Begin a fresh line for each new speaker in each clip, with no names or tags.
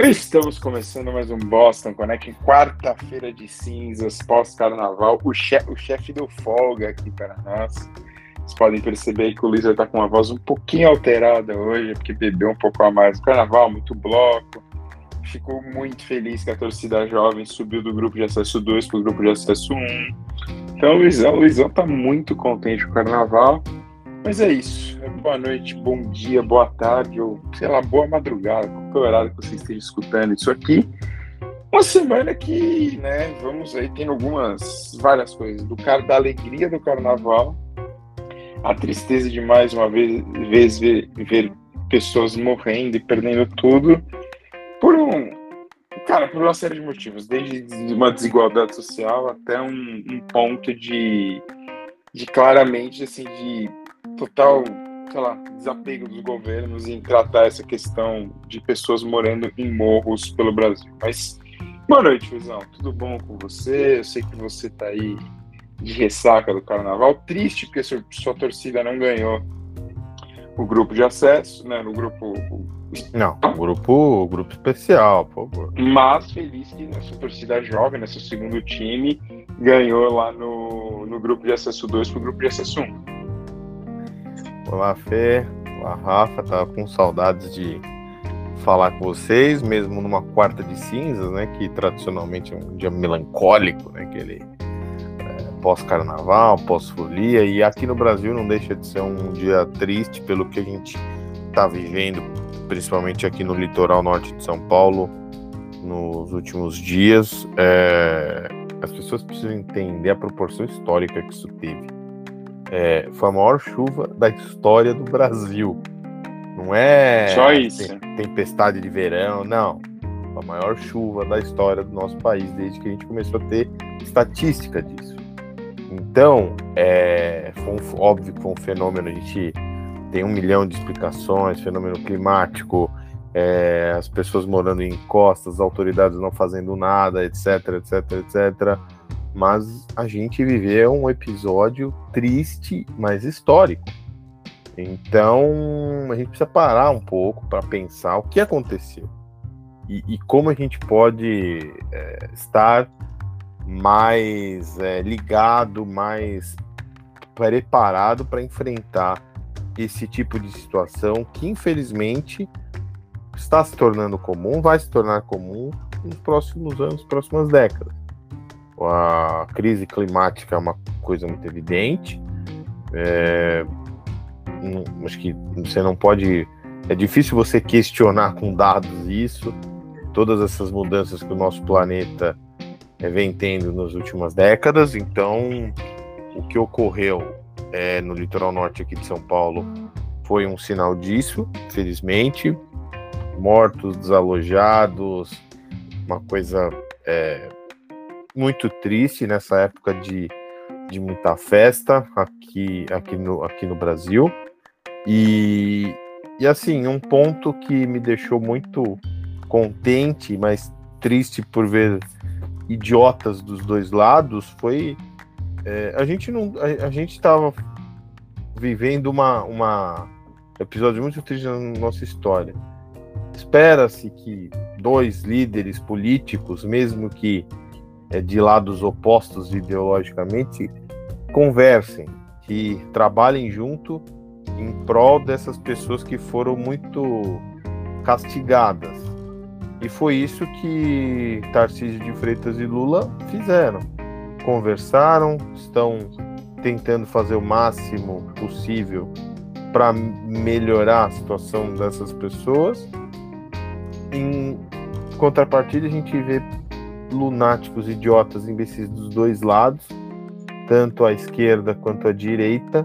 Estamos começando mais um Boston Connect, quarta-feira de cinzas, pós-carnaval. O, chefe, o chefe deu folga aqui para nós. Vocês podem perceber que o Luiz está com uma voz um pouquinho alterada hoje, porque bebeu um pouco a mais. Carnaval, muito bloco. Ficou muito feliz que a torcida jovem subiu do grupo de acesso 2 para o grupo de acesso 1. Então o Luizão, o Luizão tá muito contente com o carnaval. Mas é isso. Boa noite, bom dia, boa tarde, ou sei lá, boa madrugada, qualquer horário que você esteja escutando isso aqui. Uma semana que, né, vamos aí tendo algumas, várias coisas. Do cara da alegria do carnaval, a tristeza de mais uma vez, vez ver, ver pessoas morrendo e perdendo tudo por um, cara, por uma série de motivos, desde uma desigualdade social até um, um ponto de, de claramente, assim, de total, sei lá, desapego dos governos em tratar essa questão de pessoas morando em morros pelo Brasil. Mas, boa noite, Fizão. Tudo bom com você? Eu sei que você tá aí de ressaca do carnaval. Triste porque sua, sua torcida não ganhou o grupo de acesso, né? No grupo.
Não, o grupo, o grupo especial, por favor.
Mas feliz que a sua torcida jovem, né, seu segundo time, ganhou lá no, no grupo de acesso 2 pro grupo de acesso 1.
Olá, Fê. Olá, Rafa. Tava com saudades de falar com vocês, mesmo numa quarta de cinzas, né? Que tradicionalmente é um dia melancólico, né? Aquele é, pós-carnaval, pós-folia. E aqui no Brasil não deixa de ser um dia triste pelo que a gente está vivendo, principalmente aqui no litoral norte de São Paulo, nos últimos dias. É... As pessoas precisam entender a proporção histórica que isso teve é, foi a maior chuva da história do Brasil. Não é
Só isso.
tempestade de verão, não. Foi a maior chuva da história do nosso país, desde que a gente começou a ter estatística disso. Então, é, foi um, óbvio que foi um fenômeno, a gente tem um milhão de explicações, fenômeno climático, é, as pessoas morando em costas, as autoridades não fazendo nada, etc, etc, etc mas a gente viveu um episódio triste, mas histórico. Então a gente precisa parar um pouco para pensar o que aconteceu e, e como a gente pode é, estar mais é, ligado, mais preparado para enfrentar esse tipo de situação que infelizmente está se tornando comum, vai se tornar comum nos próximos anos, próximas décadas a crise climática é uma coisa muito evidente. É, acho que você não pode. É difícil você questionar com dados isso, todas essas mudanças que o nosso planeta é, vem tendo nas últimas décadas. Então, o que ocorreu é, no litoral norte aqui de São Paulo foi um sinal disso, felizmente. Mortos, desalojados, uma coisa é, muito triste nessa época de, de muita festa aqui, aqui, no, aqui no Brasil. E, e assim, um ponto que me deixou muito contente, mas triste por ver idiotas dos dois lados foi é, a gente não a, a gente estava vivendo uma, uma episódio muito triste na nossa história. Espera-se que dois líderes políticos, mesmo que de lados opostos ideologicamente conversem, que trabalhem junto em prol dessas pessoas que foram muito castigadas. E foi isso que Tarcísio de Freitas e Lula fizeram. Conversaram, estão tentando fazer o máximo possível para melhorar a situação dessas pessoas. Em contrapartida, a gente vê lunáticos, idiotas, imbecis dos dois lados, tanto à esquerda quanto à direita,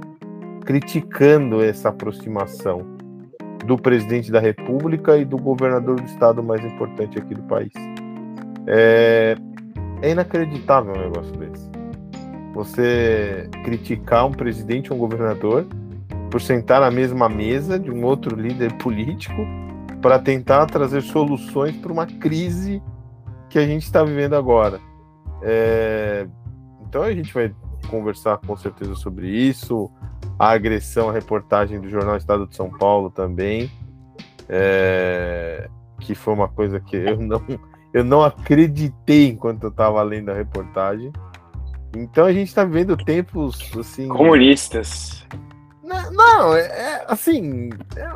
criticando essa aproximação do presidente da República e do governador do estado mais importante aqui do país. É, é inacreditável um negócio desse. Você criticar um presidente ou um governador por sentar na mesma mesa de um outro líder político para tentar trazer soluções para uma crise que a gente está vivendo agora. É... Então a gente vai conversar com certeza sobre isso. A agressão, a reportagem do jornal Estado de São Paulo também. É... que foi uma coisa que eu não, eu não acreditei enquanto eu estava lendo a reportagem. Então a gente está vivendo tempos assim.
Comunistas.
Não, não é, é assim. É,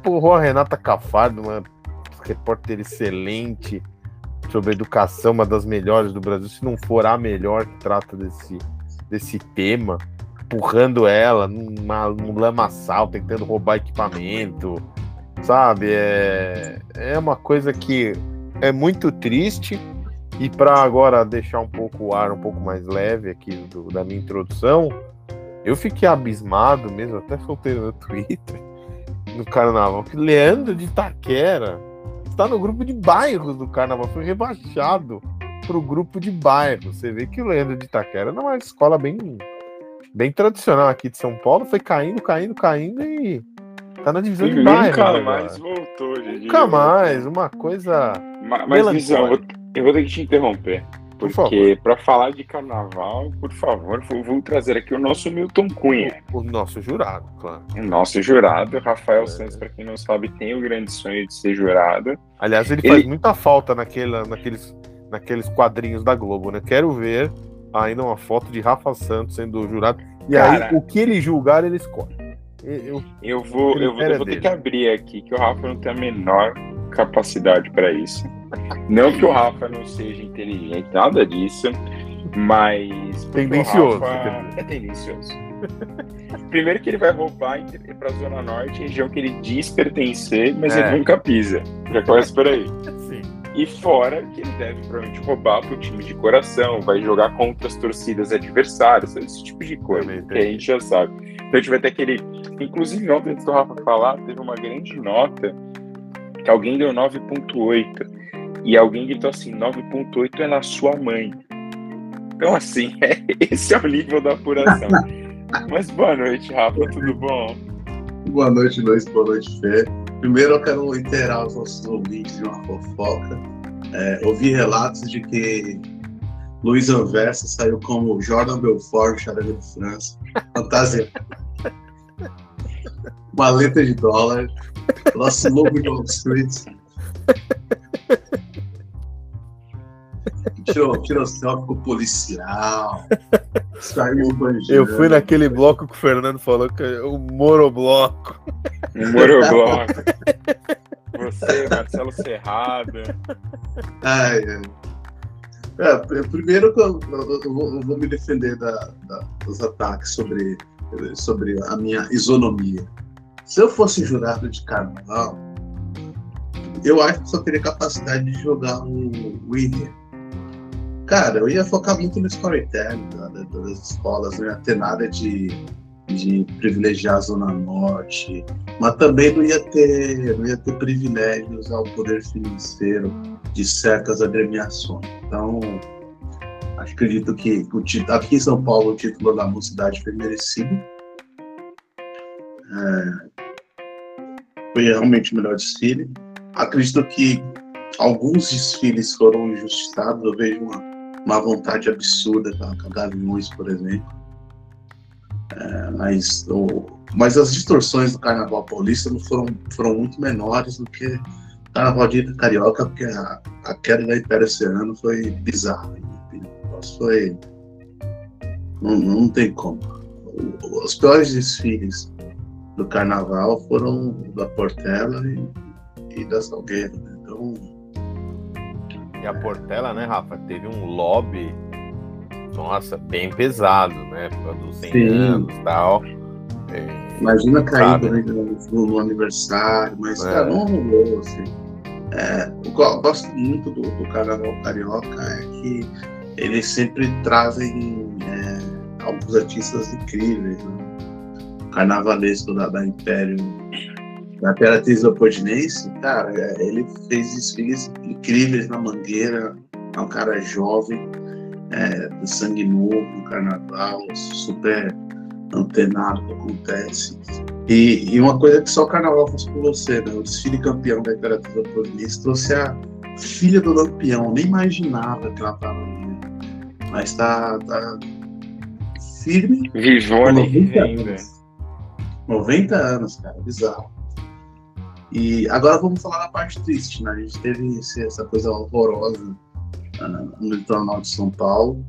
porra, a Renata Cafardo, uma repórter excelente sobre educação, uma das melhores do Brasil, se não for a melhor que trata desse, desse tema, empurrando ela numa, num lamaçal, tentando roubar equipamento, sabe? É, é uma coisa que é muito triste. E para agora deixar um pouco o ar um pouco mais leve aqui do, da minha introdução, eu fiquei abismado mesmo, até soltei no Twitter, no carnaval, que Leandro de Taquera está no grupo de bairros do carnaval, foi rebaixado para o grupo de bairros. Você vê que o Leandro de Taquera é uma escola bem, bem tradicional aqui de São Paulo, foi caindo, caindo, caindo e tá na divisão e de bairros.
Nunca mais voltou, gente.
Nunca mais, uma coisa.
Mas, mas Visão, eu, eu vou ter que te interromper. Porque para falar de carnaval, por favor, vou, trazer aqui o nosso Milton Cunha.
O, nosso jurado, claro.
O nosso jurado, Rafael é. Santos, para quem não sabe, tem o grande sonho de ser jurado.
Aliás, ele, ele... faz muita falta naquele, naqueles, naqueles quadrinhos da Globo, né? Quero ver ainda uma foto de Rafa Santos sendo jurado. E Cara, aí, o que ele julgar, ele escolhe.
Eu, eu vou, eu vou, eu vou ter que abrir aqui, que o Rafa não tem a menor capacidade para isso. Não que o Rafa não seja inteligente, nada disso, mas.
Tendencioso.
é tendencioso. Primeiro que ele vai roubar para a Zona Norte, região que ele diz pertencer, mas é. ele nunca pisa. Já começa por aí. Sim. E fora que ele deve provavelmente roubar para o time de coração, vai jogar contra as torcidas adversárias, esse tipo de coisa, que a gente já sabe. Então a gente vai ter aquele. Inclusive, ontem, antes do Rafa falar, teve uma grande nota que alguém deu 9,8 e alguém gritou assim: 9,8 é na sua mãe. Então, assim, é, esse é o nível da apuração. Mas boa noite, Rafa, tudo bom?
Boa noite, Luiz, boa noite, Fê. Primeiro, eu quero inteirar os nossos ouvintes de uma fofoca. É, ouvi relatos de que Luiz Anversa saiu como Jordan Belfort, Charlie de França, fantasia. Maleta de dólar, nosso logo de Wall Street. Tirou, tirou selfie com o policial. Saiu.
Eu fui naquele bloco que o Fernando falou que é o Morobloco.
O Morobloco. Você, Marcelo Serrada.
Ai, ai. É, primeiro que eu, eu, eu, vou, eu, vou, me defender da, da, dos ataques sobre, sobre a minha isonomia. Se eu fosse jurado de carnaval, eu acho que só teria capacidade de jogar o William. Cara, eu ia focar muito no storytelling das escolas, não ia ter nada de, de privilegiar a Zona Norte, mas também não ia ter, não ia ter privilégios ao poder financeiro de certas agremiações. Então, acredito que o título, aqui em São Paulo o título da mocidade foi merecido. É, foi realmente o melhor desfile. Acredito que alguns desfiles foram injustiçados. Eu vejo uma uma vontade absurda com a Gaviões, por exemplo. É, mas, o, mas as distorções do Carnaval Paulista não foram, foram muito menores do que o Carnaval de Carioca, porque a, a queda da Império Oceano foi bizarra. Foi. Não, não tem como. Os piores desfiles do Carnaval foram da Portela e, e da. Né? Então
e a Portela, né, Rafa, teve um lobby, nossa, bem pesado, né? Dos 100 Sim. anos e tal.
É, Imagina cair né, no, no, aniversário, mas é. cara, não rolou, assim. É, eu gosto muito do, do Carnaval Carioca é que eles sempre trazem é, alguns artistas incríveis. Né? Carnavalesco da, da Império na Imperatriz Leopoldinense, cara, ele fez desfiles incríveis na Mangueira, é um cara jovem, é, de sangue novo, no carnaval, super antenado que acontece. E, e, uma coisa que só o carnaval faz por você, né? O desfile campeão da Imperatriz Leopoldinense trouxe a filha do Lampião, nem imaginava que ela estava ali. Mas tá, tá firme.
Vivone
90 anos. 90 anos, cara, bizarro. E agora vamos falar da parte triste, né? A gente teve essa coisa horrorosa uh, no litoral de São Paulo.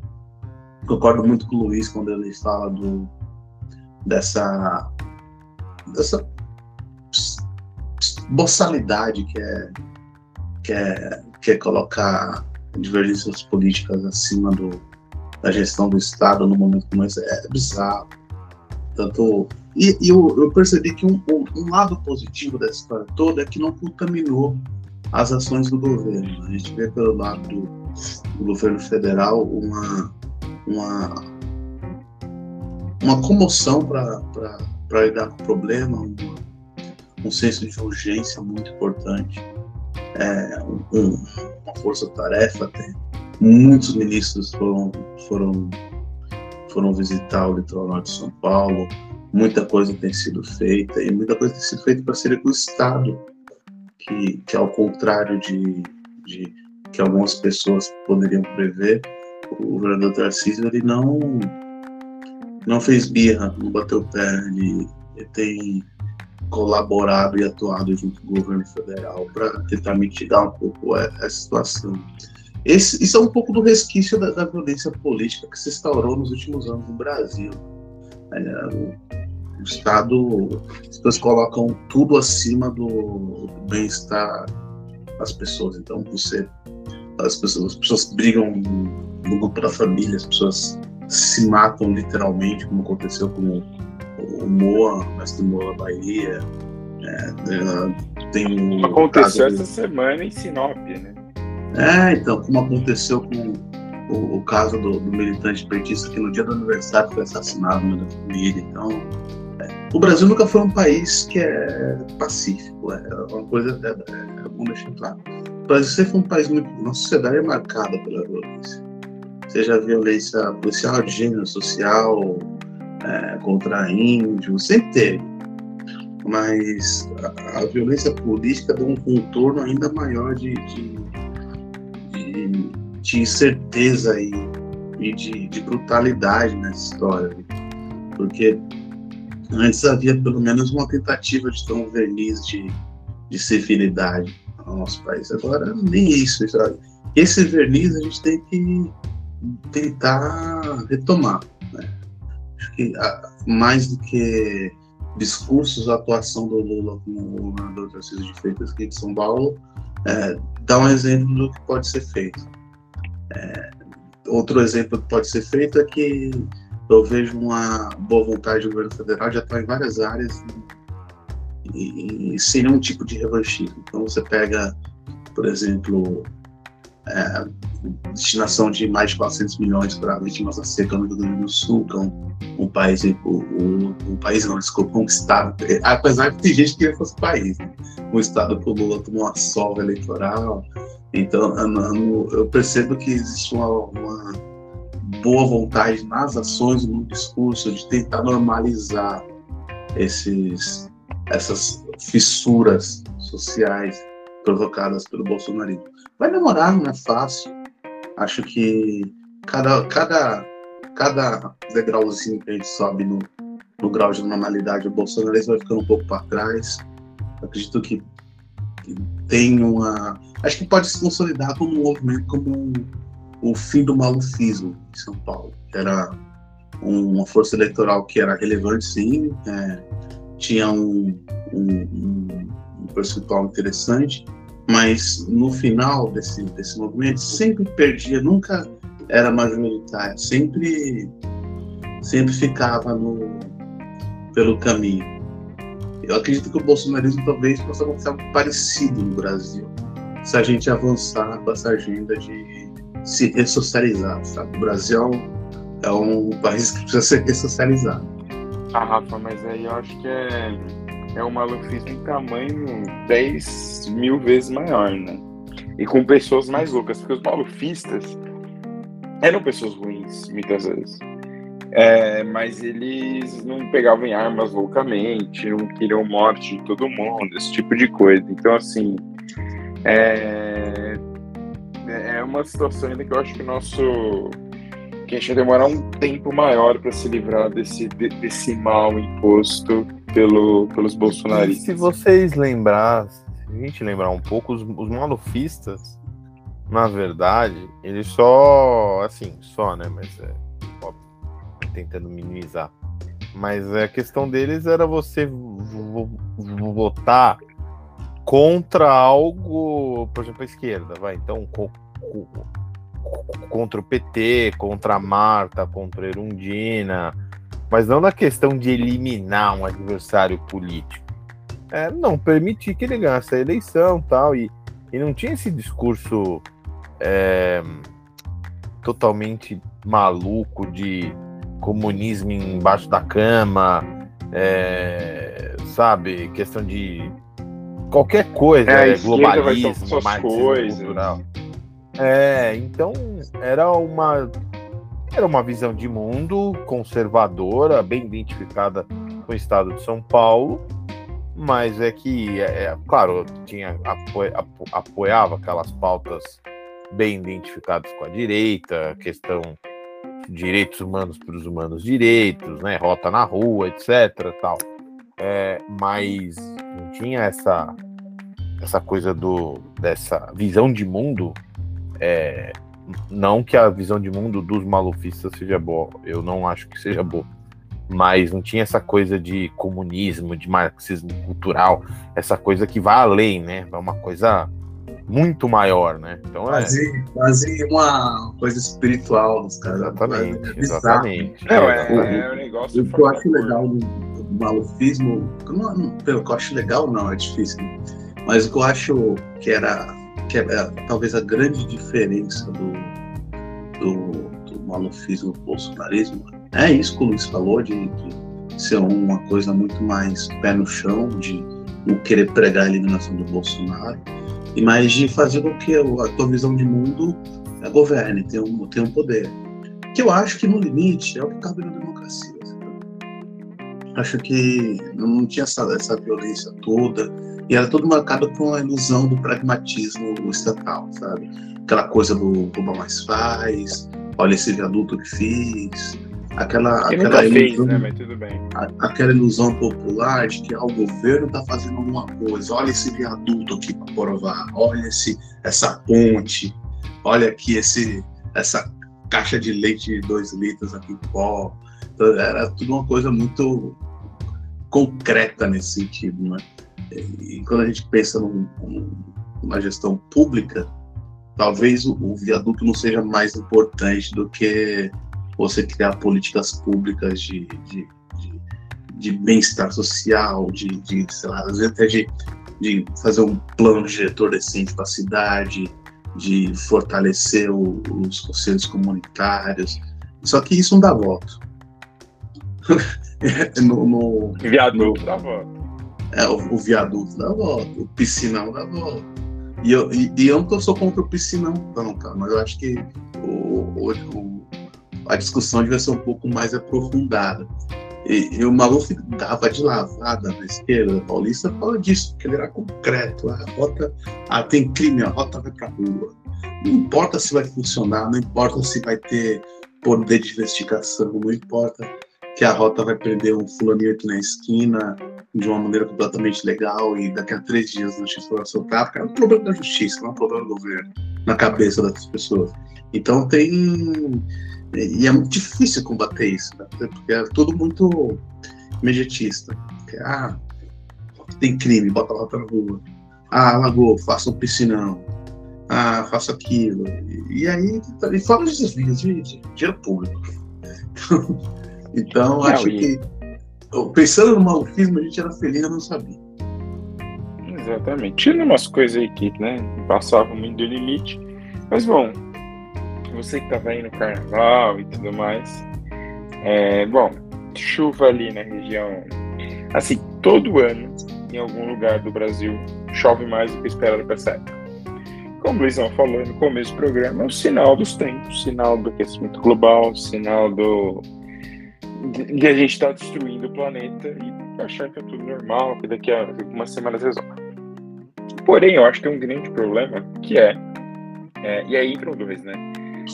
Concordo muito com o Luiz quando ele fala do, dessa, dessa boçalidade que é, que é, que é colocar divergências políticas acima do, da gestão do Estado no momento como esse. É bizarro. Tanto e, e eu, eu, percebi que um, um, lado positivo dessa história toda é que não contaminou as ações do governo. A gente vê pelo lado do, do governo federal uma, uma, uma comoção para lidar com o problema, uma, um senso de urgência muito importante, é, um, uma força-tarefa. Muitos ministros foram, foram, foram visitar o litoral norte de São Paulo, muita coisa tem sido feita e muita coisa tem sido feita para ser com o Estado, que, que ao contrário de, de que algumas pessoas poderiam prever, o governador Tarcísio ele não não fez birra, não bateu pé, ele, ele tem colaborado e atuado junto com o governo federal para tentar mitigar um pouco essa situação. Esse, isso é um pouco do resquício da, da violência política que se instaurou nos últimos anos no Brasil. É, o Estado, as pessoas colocam tudo acima do, do bem-estar das pessoas. Então, você, as pessoas, as pessoas brigam no grupo da família, as pessoas se matam literalmente, como aconteceu com o Moa, mestre Moa Bahia. É, tem
aconteceu essa semana em Sinop, né?
É, então, como aconteceu com o, o caso do, do, militante petista que no dia do aniversário foi assassinado na família. Então, o Brasil nunca foi um país que é pacífico, é uma coisa é, é, é bom deixar claro. O Brasil sempre foi um país muito. Nossa sociedade é marcada pela violência. Seja violência policial, de gênero, social, é, contra índios, sempre teve. Mas a, a, violência política deu um contorno ainda maior de, de, de, de incerteza e, e de, de brutalidade nessa história. Porque Antes havia pelo menos uma tentativa de ter um verniz de, de civilidade no nosso país. Agora, nem isso. Sabe? Esse verniz a gente tem que tentar retomar. Né? Acho que mais do que discursos, a atuação do Lula como governador Tarcísio de Freitas aqui de São Paulo é, dá um exemplo do que pode ser feito. É, outro exemplo que pode ser feito é que eu vejo uma boa vontade do governo federal de atuar em várias áreas e, e sem nenhum tipo de revanchismo. Então você pega, por exemplo, é, destinação de mais de 400 milhões para vítimas da seca no Rio Grande do Sul, que é um, um país, um, um, país não, desculpa, um estado, apesar de ter gente que queria fosse país, né? um estado que o Lula tomou uma solva eleitoral, então eu percebo que existe uma, uma boa vontade nas ações, no discurso, de tentar normalizar esses, essas fissuras sociais provocadas pelo bolsonarismo. Vai demorar, não é fácil. Acho que cada, cada, cada degrauzinho que a gente sobe no, no grau de normalidade, o bolsonarismo vai ficando um pouco para trás. Acredito que, que tem uma. Acho que pode se consolidar como um movimento, como um, o fim do malufismo em São Paulo. Era uma força eleitoral que era relevante, sim, é, tinha um, um, um, percentual interessante, mas no final desse, desse movimento sempre perdia, nunca era majoritário, sempre, sempre ficava no, pelo caminho. Eu acredito que o bolsonarismo talvez possa acontecer algo parecido no Brasil, se a gente avançar com essa agenda de se ressocializar, sabe? O Brasil é um país que precisa ser ressocializado.
Ah, Rafa, mas aí eu acho que é, é um malufismo em tamanho 10 mil vezes maior, né? E com pessoas mais loucas, porque os malufistas eram pessoas ruins, muitas vezes. É, mas eles não pegavam em armas loucamente, não queriam morte de todo mundo, esse tipo de coisa. Então, assim, é, é uma situação ainda que eu acho que o nosso que a gente vai demorar um tempo maior para se livrar desse, desse mal imposto pelo, pelos bolsonaristas.
se vocês lembrar, se a gente lembrar um pouco, os, os malufistas, na verdade, eles só, assim, só, né, mas é, óbvio, tentando minimizar. Mas a questão deles era você votar contra algo, por exemplo, a esquerda, vai. Então, contra o PT, contra a Marta, contra a Erundina, mas não na questão de eliminar um adversário político. É, não permitir que ele ganhasse a eleição tal, e, e não tinha esse discurso é, totalmente maluco de comunismo embaixo da cama, é, sabe, questão de qualquer coisa, é, globalismo, marxismo cultural. É, então era uma era uma visão de mundo conservadora, bem identificada com o estado de São Paulo, mas é que, é, é claro, tinha apo, apo, apoiava aquelas pautas bem identificadas com a direita, questão direitos humanos para os humanos direitos, né, rota na rua, etc, tal. É, mas não tinha essa essa coisa do dessa visão de mundo é, não que a visão de mundo dos malufistas seja boa, eu não acho que seja boa, mas não tinha essa coisa de comunismo, de marxismo cultural, essa coisa que vai além, né? É uma coisa muito maior, né?
Então é... quase, quase uma coisa espiritual dos caras.
Exatamente, é exatamente.
Não, é, é, é um negócio.
O que eu acho legal do, do malufismo, não, não, que eu acho legal não, é difícil, mas o que eu acho que era que é, é talvez a grande diferença do, do, do malufismo do bolsonarismo é isso que o Luiz falou, de, de ser uma coisa muito mais pé no chão, de não querer pregar a eliminação do Bolsonaro, e mais de fazer com que a tua visão de mundo governe, tenha um, tenha um poder. Que eu acho que no limite é o que cabe na democracia. Acho que não tinha essa, essa violência toda, e era tudo marcado com a ilusão do pragmatismo estatal, sabe? Aquela coisa do Cuba mais faz, olha esse viaduto que fiz, aquela, aquela ilusão,
fez, né? Mas tudo bem.
A, aquela ilusão popular de que ah, o governo está fazendo alguma coisa, olha esse viaduto aqui para provar, olha esse, essa ponte, olha aqui esse, essa caixa de leite de dois litros aqui em pó. Então, era tudo uma coisa muito concreta nesse sentido, né? E quando a gente pensa num, numa gestão pública, talvez o, o, viaduto não seja mais importante do que você criar políticas públicas de, de, de, de bem-estar social, de, de, sei lá, às vezes até de, de fazer um plano diretor decente para a cidade, de fortalecer o, os conselhos comunitários. Só que isso não dá voto.
no, no, Viaduto dá voto
é, o, o, viaduto da volta, o piscinão da volta. E eu, e, e eu não sou contra o piscinão, não, cara, mas eu acho que o, o, a discussão devia ser um pouco mais aprofundada. E, e o Maluf dava de lavada na esquerda, Paulista fala disso, porque ele era concreto. A rota, ah, tem crime, a rota vai para rua. Não importa se vai funcionar, não importa se vai ter poder de investigação, não importa que a rota vai prender um fulaninho aqui na esquina, de uma maneira completamente legal e daqui a três dias a justiça vai soltar, porque é um problema da justiça, não é um problema do governo, na cabeça das pessoas. Então tem. E é muito difícil combater isso, né? porque é tudo muito imediatista. Ah, tem crime, bota lá pra rua. Ah, alagou, faça um piscinão. Ah, faça aquilo. E, e aí, e fala de desvios de, de dinheiro público. então, acho que pensando no malufismo, a gente era feliz, eu não sabia.
Exatamente. Tinha umas coisas aí que, né, passavam muito do limite. Mas, bom, você que tava aí no carnaval e tudo mais. É, bom, chuva ali na região. Assim, todo ano, em algum lugar do Brasil, chove mais do que esperado para essa época. Como o Luizão falou no começo do programa, é um sinal dos tempos, sinal do aquecimento global, sinal do de a gente estar tá destruindo o planeta e achar que é tudo normal, que daqui a algumas semanas resolve. Porém, eu acho que tem um grande problema que é, é e aí entra dois, né?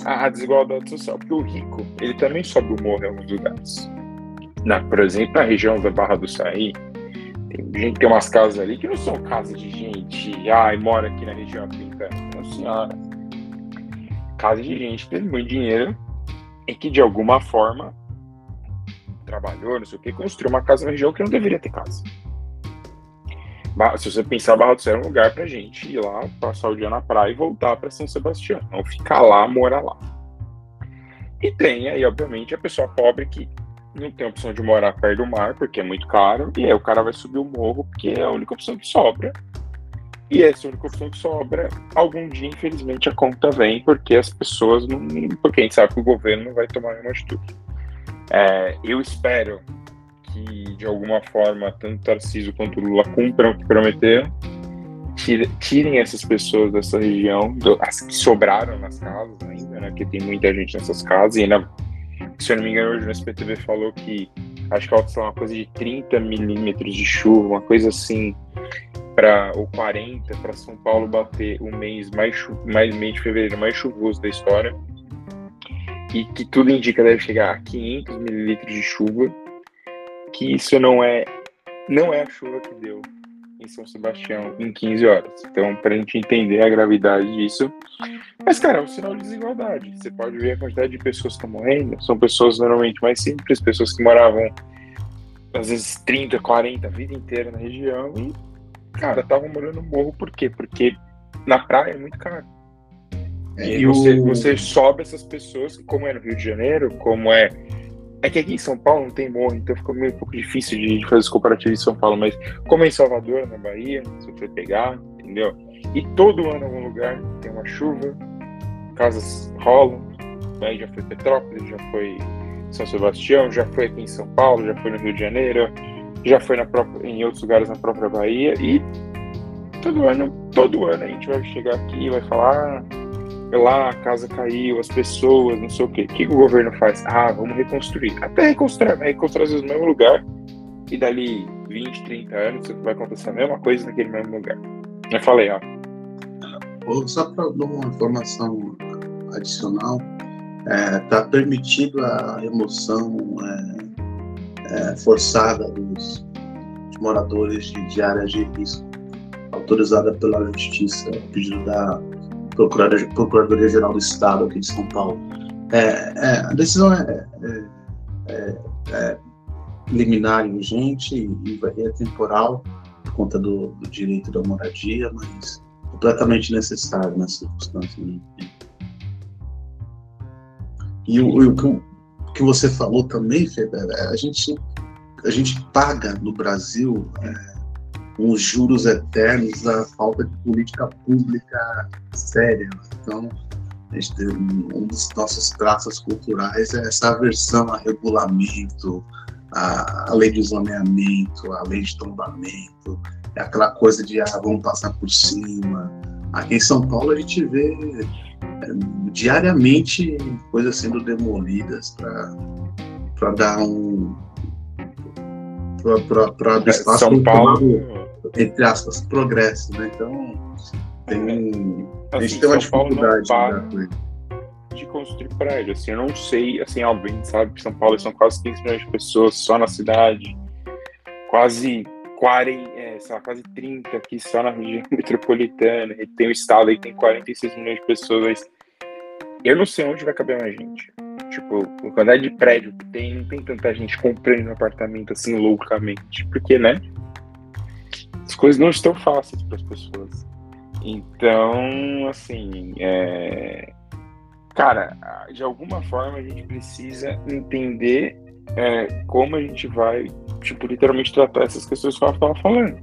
A, a, desigualdade social, porque o rico, ele também sobe o morro em alguns lugares. Na, por exemplo, na região da Barra do Saí, Tem gente tem umas casas ali que não são casas de gente, ai, mora aqui na região há 30 anos. Senhora. Casa de gente que tem muito dinheiro e que de alguma forma trabalhou, não sei o que, construiu uma casa na região que não deveria ter casa. Se você pensar, Barra do Céu é um lugar pra gente ir lá, passar o dia na praia e voltar para São Sebastião. Não ficar lá, morar lá. E tem aí, obviamente, a pessoa pobre que não tem opção de morar perto do mar, porque é muito caro, e aí o cara vai subir o morro, porque é a única opção que sobra. E essa única opção que sobra, algum dia, infelizmente, a conta vem, porque as pessoas não. Porque a gente sabe que o governo não vai tomar nenhuma atitude. É, eu espero que, de alguma forma, tanto Tarcísio quanto Lula cumpram o que prometeram, tirem essas pessoas dessa região, as que sobraram nas casas ainda, né? Porque tem muita gente nessas casas, e ainda, se eu não me engano, hoje no SPTV falou que acho que é uma coisa de 30 milímetros de chuva, uma coisa assim, para ou 40 para São Paulo bater o mês mais, mais mês de fevereiro mais chuvoso da história e que tudo indica deve chegar a 500 mililitros de chuva, que isso não é não é a chuva que deu em São Sebastião em 15 horas. Então, para a gente entender a gravidade disso, mas cara, é um sinal de desigualdade. Você pode ver a quantidade de pessoas que estão morrendo, são pessoas normalmente mais simples, pessoas que moravam às vezes 30, 40 a vida inteira na região e cara, estavam morando no morro por quê? Porque na praia é muito caro. É, e você, o... você sobe essas pessoas, como é no Rio de Janeiro, como é. É que aqui em São Paulo não tem morro, então fica meio um pouco difícil de, fazer esse comparativo em São Paulo, mas como é em Salvador, na Bahia, se você pegar, entendeu? E todo ano em algum lugar tem uma chuva, casas rolam, aí já foi Petrópolis, já foi São Sebastião, já foi aqui em São Paulo, já foi no Rio de Janeiro, já foi na própria, em outros lugares na própria Bahia, e todo ano, todo ano a gente vai chegar aqui e vai falar lá a casa caiu, as pessoas, não sei o quê. O que o governo faz? Ah, vamos reconstruir. Até reconstruir, reconstruir no mesmo lugar, e dali 20, 30 anos vai acontecer a mesma coisa naquele mesmo lugar. Eu falei, ó.
Só para dar uma informação adicional, está é, tá permitido a remoção é, é, forçada dos, moradores de, de áreas de risco, autorizada pela Justiça, pedido da Procuradoria-Geral do Estado aqui de São Paulo. É, é, a decisão é, é, é, é liminar e urgente e é temporal por conta do, do, direito da moradia, mas completamente necessário nessa circunstância. Né? E o, o, o, que você falou também, Feder, a gente, a gente paga no Brasil é, os juros eternos da falta de política pública séria. Então, um dos nossos traços culturais é essa aversão a regulamento, a, a lei de zoneamento, a lei de tombamento, é aquela coisa de ah, vamos passar por cima. Aqui em São Paulo a gente vê é, diariamente coisas sendo demolidas para dar um para abrir espaço
São Paulo
entre aspas, progresso, né? Então, tem, é, assim, a gente tem uma dificuldade
né, de construir prédio, assim, eu não sei, assim, óbvio, a gente sabe que São Paulo são quase 15 milhões de pessoas só na cidade, quase 40, é, sei lá, quase 30 aqui só na região metropolitana, e tem o estado aí que tem 46 milhões de pessoas, eu não sei onde vai caber mais gente. Tipo, a quantidade de prédio que tem, não tem tanta gente comprando um apartamento assim loucamente, porque, né? As coisas não estão fáceis para as pessoas. Então, assim, é... cara, de alguma forma a gente precisa entender é, como a gente vai, tipo, literalmente tratar essas questões que eu estava falando.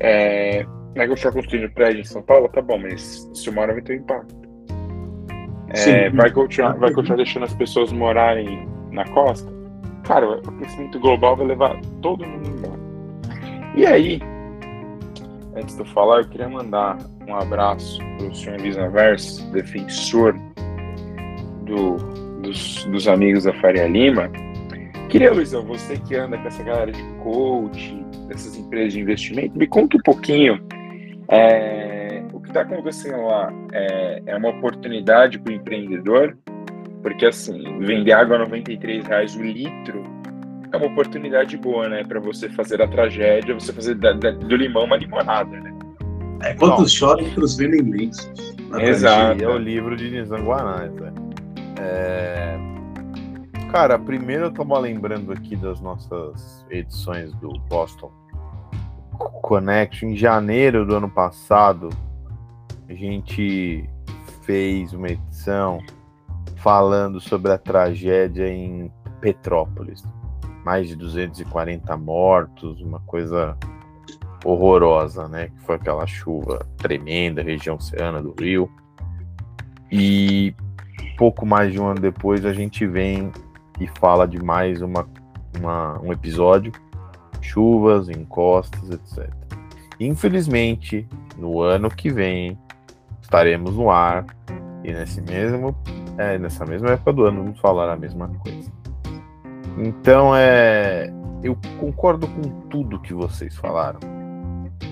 É, negociar construindo prédio em São Paulo, tá bom, mas se uma hora vai ter um impacto. É, vai, continuar, vai continuar deixando as pessoas morarem na costa? Cara, o crescimento global vai levar todo mundo embora. E aí, Antes de eu falar, eu queria mandar um abraço para o senhor Verso, defensor do, dos, dos, amigos da Faria Lima. Queria, Luizão, você que anda com essa galera de coach, dessas empresas de investimento, me conta um pouquinho é, o que está acontecendo lá. É, é uma oportunidade para o empreendedor, porque assim, vender água a 93 reais o litro é uma oportunidade boa, né? Para você fazer a tragédia, você fazer da, da, do limão uma limonada, né?
É, quantos choram que os vendem lenços.
Exato.
É o livro de Nizanguanais, né? É... Cara, primeiro eu tava lembrando aqui das nossas edições do Boston Connection. Em janeiro do ano passado, a gente fez uma edição falando sobre a tragédia em Petrópolis. Mais de 240 mortos, uma coisa horrorosa, né? Que foi aquela chuva tremenda, região oceana do Rio. E pouco mais de um ano depois a gente vem e fala de mais uma, uma um episódio, chuvas, encostas, etc. Infelizmente, no ano que vem estaremos no ar e nesse mesmo é, nessa mesma época do ano vamos falar a mesma coisa. Então é eu concordo com tudo que vocês falaram.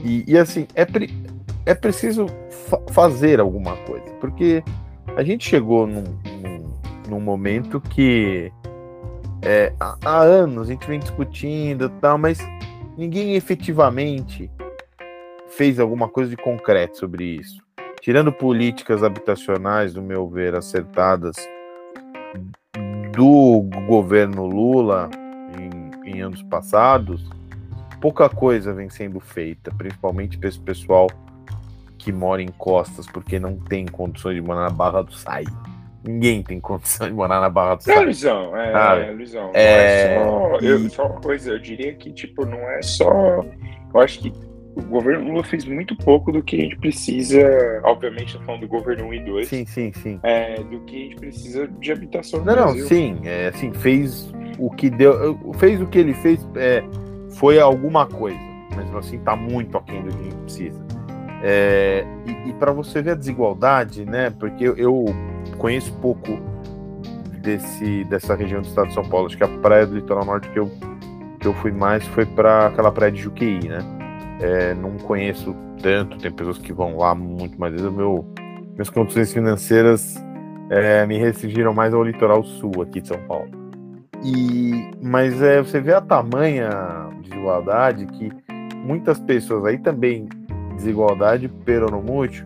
E, e assim, é, pre, é preciso fa fazer alguma coisa, porque a gente chegou num, num, num momento que é, há, há, anos a gente vem discutindo tal, mas ninguém efetivamente fez alguma coisa de concreto sobre isso. Tirando políticas habitacionais, do meu ver, acertadas do governo Lula em, em anos passados, pouca coisa vem sendo feita, principalmente para esse pessoal que mora em costas porque não tem condições de morar na Barra do Sai. Ninguém tem condição de morar na Barra do Sai.
Não, Luizão, é, ah, é Luizão. É... é só, eu, só uma coisa, eu diria que, tipo, não é só. Eu acho que o governo Lula fez muito pouco do que a gente precisa, obviamente, tá falando do governo 1 e 2.
Sim, sim, sim.
É, do que a gente precisa de habitação no
Não,
Brasil.
não, sim, é, assim, fez o que deu, fez o que ele fez, é, foi alguma coisa, mas assim tá muito aquém do que a gente precisa. É, e, e para você ver a desigualdade, né? Porque eu, eu, conheço pouco desse dessa região do estado de São Paulo. Acho que a praia do litoral norte que eu que eu fui mais foi para aquela praia de Juqueí, né? É, não conheço tanto, tem pessoas que vão lá muito mais vezes. Meu, minhas condições financeiras é, me restringiram mais ao litoral sul aqui de São Paulo. E, mas é, você vê a tamanha desigualdade que muitas pessoas aí também desigualdade peronomútil,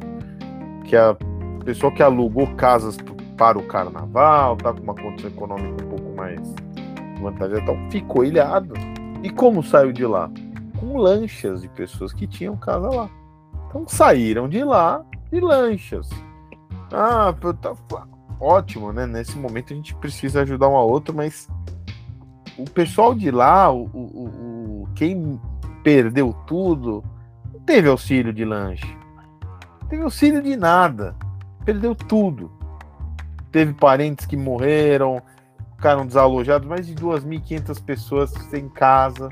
que a pessoa que alugou casas para o carnaval, tá com uma condição econômica um pouco mais vantajosa, então ficou ilhado. E como saiu de lá? Com lanchas de pessoas que tinham casa lá. Então saíram de lá de lanchas. Ah, tá, ótimo, né? Nesse momento a gente precisa ajudar um ao outro, mas o pessoal de lá, o, o, o quem perdeu tudo, não teve auxílio de lanche, não teve auxílio de nada, perdeu tudo. Teve parentes que morreram, ficaram desalojados, mais de 2.500 pessoas sem casa.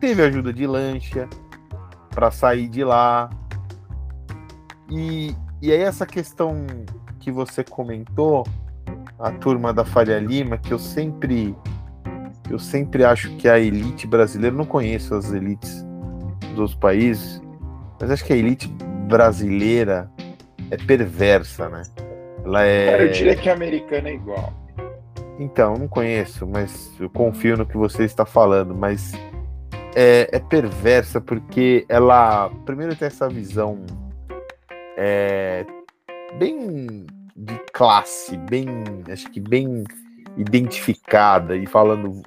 Teve ajuda de lancha para sair de lá. E, e aí essa questão que você comentou, a turma da Faria Lima, que eu sempre eu sempre acho que a elite brasileira, não conheço as elites dos países, mas acho que a elite brasileira é perversa, né?
Ela é. Eu diria que a americana é igual.
Então, não conheço, mas eu confio no que você está falando, mas é, é perversa porque ela, primeiro, tem essa visão é, bem de classe, bem, acho que bem identificada e falando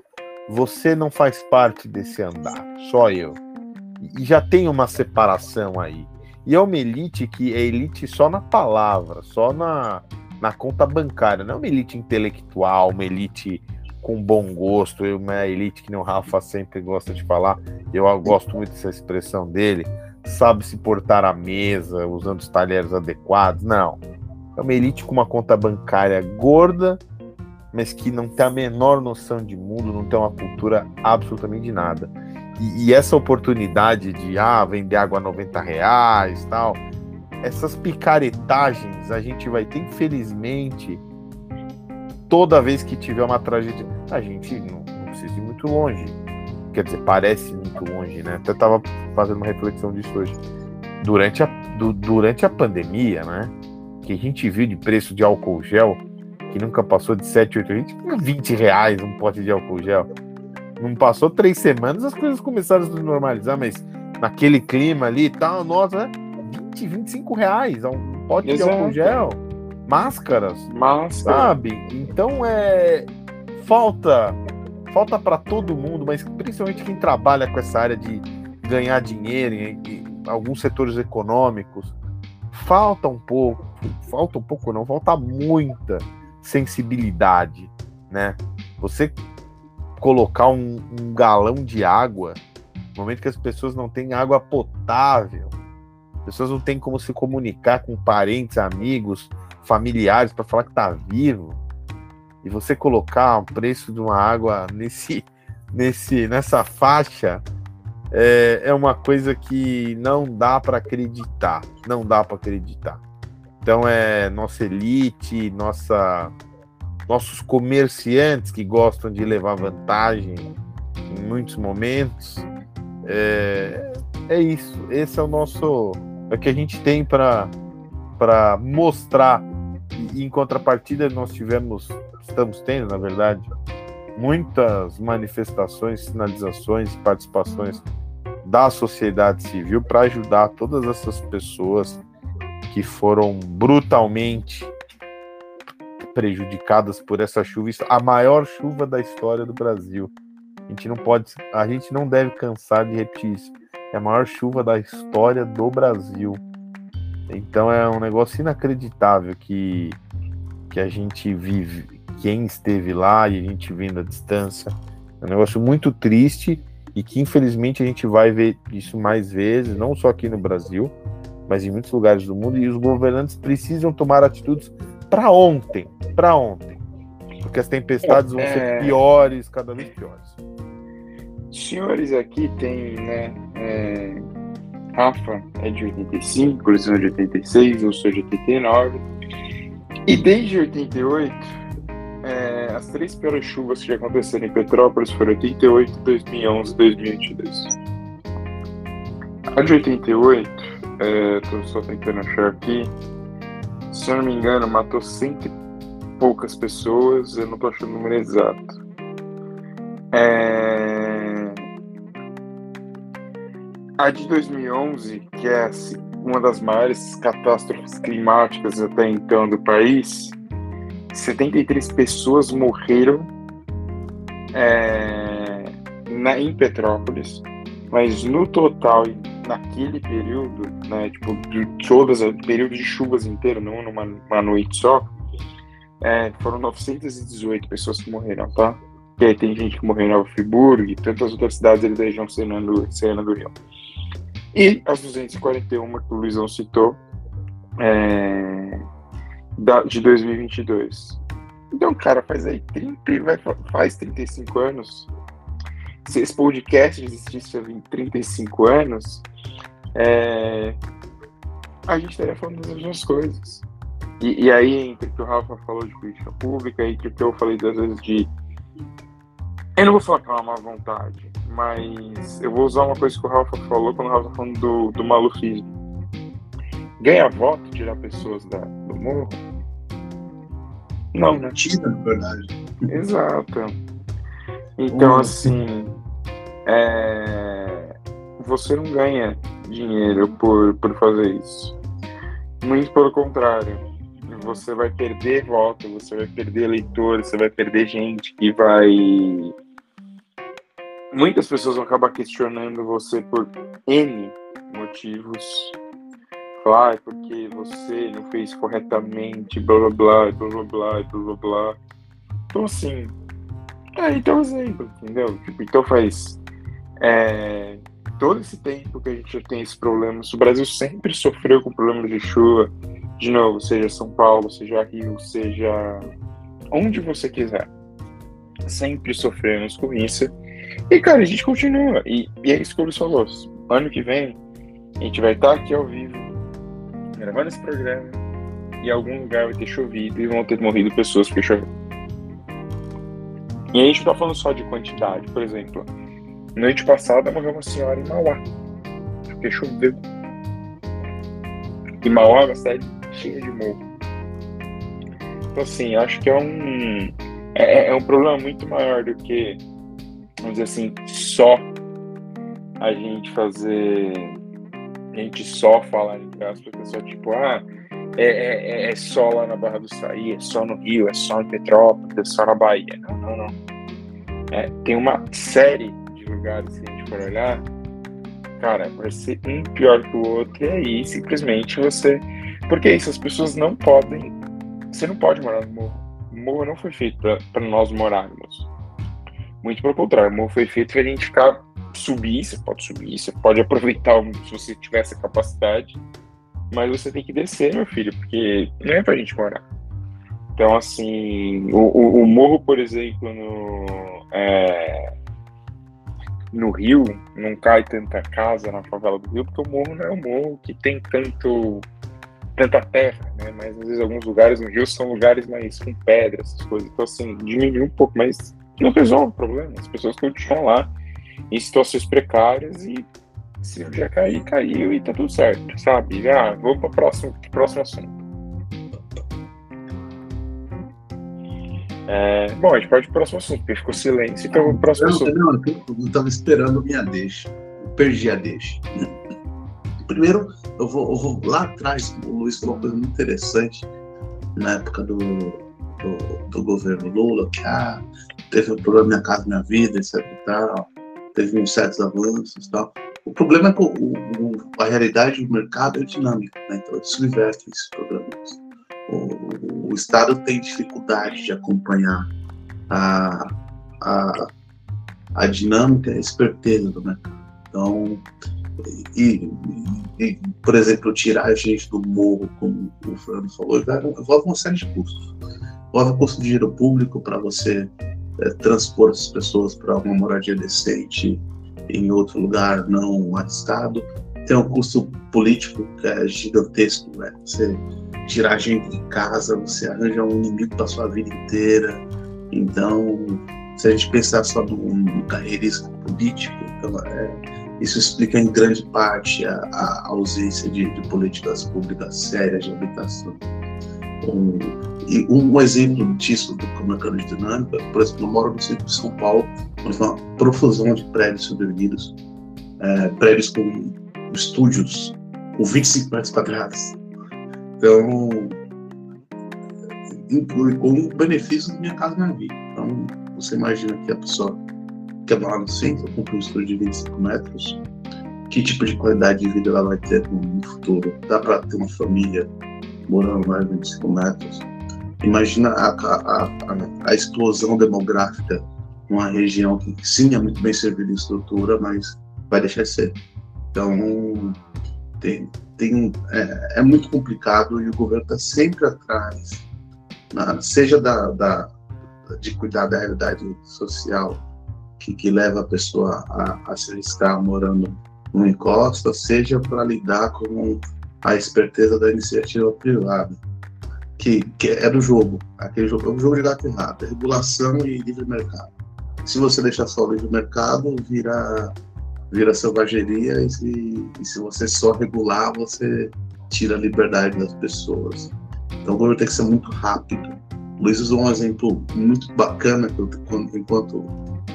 você não faz parte desse andar, só eu. E já tem uma separação aí. E é uma elite que é elite só na palavra, só na, na conta bancária. Não é uma elite intelectual, uma elite com bom gosto, uma elite que nem o Rafa sempre gosta de falar. Eu gosto muito dessa expressão dele. Sabe se portar à mesa, usando os talheres adequados. Não. É uma elite com uma conta bancária gorda mas que não tem a menor noção de mundo, não tem uma cultura absolutamente de nada. E, e essa oportunidade de ah, vender água a 90 reais tal, essas picaretagens a gente vai ter, infelizmente, toda vez que tiver uma tragédia. A gente não, não precisa ir muito longe. Quer dizer, parece muito longe, né? Até estava fazendo uma reflexão disso hoje. Durante a, du, durante a pandemia, né? Que a gente viu de preço de álcool gel que nunca passou de 7, 8, 20, 20 reais um pote de álcool gel. Não passou três semanas, as coisas começaram a se normalizar, mas naquele clima ali e tal, nossa, 20, 25 reais, um pote Exato. de álcool gel, máscaras, Máscara. sabe? Então é falta falta para todo mundo, mas principalmente quem trabalha com essa área de ganhar dinheiro em, em alguns setores econômicos, falta um pouco, falta um pouco não, falta muita sensibilidade, né? Você colocar um, um galão de água no momento que as pessoas não têm água potável, pessoas não têm como se comunicar com parentes, amigos, familiares para falar que está vivo, e você colocar o preço de uma água nesse, nesse, nessa faixa é, é uma coisa que não dá para acreditar, não dá para acreditar. Então é nossa elite, nossa, nossos comerciantes que gostam de levar vantagem em muitos momentos. É, é isso. Esse é o nosso, é o que a gente tem para mostrar. E, em contrapartida nós tivemos, estamos tendo, na verdade, muitas manifestações, sinalizações participações da sociedade civil para ajudar todas essas pessoas que foram brutalmente prejudicadas por essa chuva, a maior chuva da história do Brasil. A gente não pode, a gente não deve cansar de repetir isso. É a maior chuva da história do Brasil. Então é um negócio inacreditável que que a gente vive, quem esteve lá e a gente vendo a distância. É um negócio muito triste e que infelizmente a gente vai ver isso mais vezes, não só aqui no Brasil, mas em muitos lugares do mundo, e os governantes precisam tomar atitudes para ontem, para ontem. Porque as tempestades vão ser é. piores, cada vez piores.
Senhores, aqui tem, né? É... Rafa é de 85, Luciano é de 86, eu sou de 89. E desde 88, é, as três piores chuvas que aconteceram em Petrópolis foram 88, 2011 e 2022. A de 88 é, tô só tentando achar aqui. Se eu não me engano, matou cento e poucas pessoas, eu não tô achando o número exato. É... A de 2011, que é uma das maiores catástrofes climáticas até então do país, 73 pessoas morreram é, na, em Petrópolis, mas no total, naquele período, né, tipo, de todas as períodos de chuvas inteiro, não numa, noite só, é, foram 918 pessoas que morreram, tá? E aí tem gente que morreu em Nova Friburgo e tantas outras cidades da região serrana do, serrana do Rio. E as 241 que o Luizão citou, é, da, de 2022. Então, cara, faz aí 30, vai, faz 35 anos. Se esse podcast existisse há 35 anos, é, a gente estaria falando das mesmas coisas. E, e, aí, entre o que o Rafa falou de política pública entre o que eu falei das vezes de. Eu não vou falar que é uma má vontade, mas eu vou usar uma coisa que o Rafa falou quando o Rafa falando do, do malufismo. Ganha voto tirar pessoas da, do morro? Não, né?
Tira, na verdade.
Exato. Então, hum. assim, é... você não ganha dinheiro por, por fazer isso. Muito pelo contrário. Você vai perder voto, você vai perder eleitor, você vai perder gente que vai. Muitas pessoas vão acabar questionando você por N motivos. Falar, ah, é porque você não fez corretamente, blá blá blá, blá blá blá, blá blá. Então, assim. É, então, exemplo, entendeu? Tipo, então faz. É, todo esse tempo que a gente já tem esse problema, o Brasil sempre sofreu com problemas de chuva, de novo, seja São Paulo, seja Rio, seja onde você quiser. Sempre sofremos com isso. E, cara, a gente continua. E, e é isso que o Luiz falou. Ano que vem, a gente vai estar aqui ao vivo, gravando esse programa, e algum lugar vai ter chovido e vão ter morrido pessoas porque choveu. E a gente não tá falando só de quantidade, por exemplo. Noite passada morreu uma senhora em Mauá, porque choveu. E Mauá é uma cidade cheia de morro. Então, assim, acho que é um, é, é um problema muito maior do que vamos dizer assim, só a gente fazer. A gente só falar entre aspas, é só tipo, ah, é, é, é, só lá na Barra do Saí, é só no Rio, é só em Petrópolis, é só na Bahia. Não, não, não. É, tem uma série de lugares que a gente for olhar, cara, vai ser um pior que o outro, e aí simplesmente você. Porque isso, as pessoas não podem. Você não pode morar no morro. O morro não foi feito para nós morarmos. Muito pelo contrário, o morro foi feito para a gente ficar subir, você pode subir, você pode aproveitar se você tiver essa capacidade, mas você tem que descer, meu filho, porque não é pra gente morar. Então, assim, o, o, o morro, por exemplo, no, é, no Rio, não cai tanta casa na favela do Rio, porque o morro não é um morro que tem tanto tanta terra, né? Mas às vezes alguns lugares no Rio são lugares mais com pedras, essas coisas. Então, assim, diminui um pouco, mas não resolve o problema. As pessoas continuam lá em situações precárias e se um dia cair, caiu e tá tudo certo, sabe? Ah, vou para o próximo, próximo assunto. É, bom, a gente pode ir pro próximo assunto, porque ficou silêncio, então o próximo
não,
assunto.
Não, eu estava esperando minha deixa. Eu perdi a deixa. Primeiro, eu vou, eu vou lá atrás, o Luiz falou uma coisa muito interessante na época do, do, do governo Lula, que ah, teve um problema Minha Casa Minha Vida, etc e tal, teve uns certos avanços e tal. O problema é que o, o, a realidade do mercado é dinâmica, né? então eles invertem esses problemas. O, o, Estado tem dificuldade de acompanhar a, a, a dinâmica e a esperteza do mercado. Então, e, e, por exemplo, tirar a gente do morro, como o Fernando falou, envolve uma série de custos. Envolve custo de dinheiro público para você é, transpor as pessoas para uma moradia decente, em outro lugar não arriscado. Tem um custo político que é gigantesco, né? Você tirar gente de casa, você arranja um inimigo para sua vida inteira. Então, se a gente pensar só no, no carreirismo político, então, é, isso explica em grande parte a, a ausência de, de, políticas públicas sérias de habitação. Um, e um exemplo disso do mercado de dinâmica, por exemplo, eu moro no centro de São Paulo, onde tem uma profusão de prédios sobrevividos, é, prédios com estúdios com 25 metros quadrados. Então, inclui como benefício da minha casa minha vida. Então, você imagina que a pessoa quer morar no centro, compra um estúdio de 25 metros, que tipo de qualidade de vida ela vai ter no futuro? Dá para ter uma família morando mais de 25 metros? Imagina a, a, a, a explosão demográfica numa região que sim é muito bem servida em estrutura, mas vai deixar de ser. Então, tem, tem, é, é muito complicado e o governo está sempre atrás, na, seja da, da, de cuidar da realidade social que, que leva a pessoa a, a se arriscar morando no encosta, seja para lidar com a esperteza da iniciativa privada que, que é do jogo. Aquele jogo é um jogo de gato e rato, é regulação e livre mercado. Se você deixar só o livre mercado, vira, vira selvageria e se, e se você só regular, você tira a liberdade das pessoas. Então o governo tem que ser muito rápido. O Luiz usou um exemplo muito bacana que eu, quando, enquanto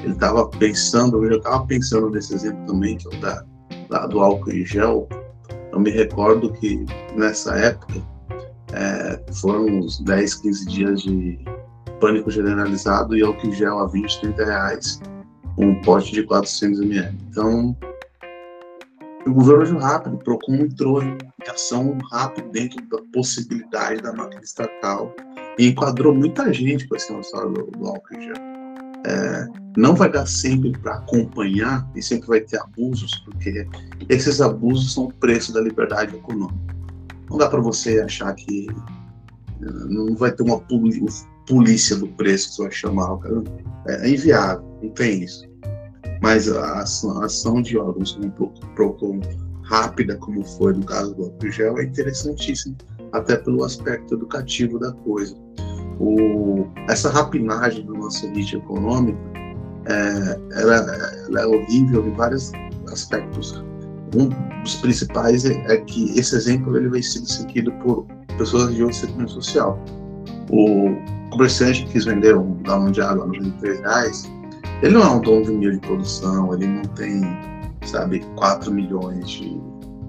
ele estava pensando, eu já estava pensando nesse exemplo também, que é o da, da, do álcool em gel. Eu me recordo que nessa época é, foram uns 10, 15 dias de pânico generalizado e álcool gel a 20, 30 reais, um pote de 400 ml. Então, o governo agiu rápido, o PROCON entrou em ação rápido dentro da possibilidade da máquina estatal e enquadrou muita gente com esse história do, do álcool gel. É, não vai dar sempre para acompanhar e sempre vai ter abusos, porque esses abusos são o preço da liberdade econômica. Não dá para você achar que eh, não vai ter uma polícia do preço que você vai chamar. É, é inviável, não tem isso. Mas a ação, a ação de órgãos como o rápida, como foi no caso do álcool é interessantíssima, até pelo aspecto educativo da coisa. O, essa rapinagem do nosso elite econômica, é, ela, ela, é horrível em vários aspectos um dos principais é, é, que esse exemplo ele vai ser seguido por pessoas de outro segmento social. O comerciante que quis vender um galão de água a 93 reais, Ele não é um dono de um de produção, ele não tem, sabe, 4 milhões de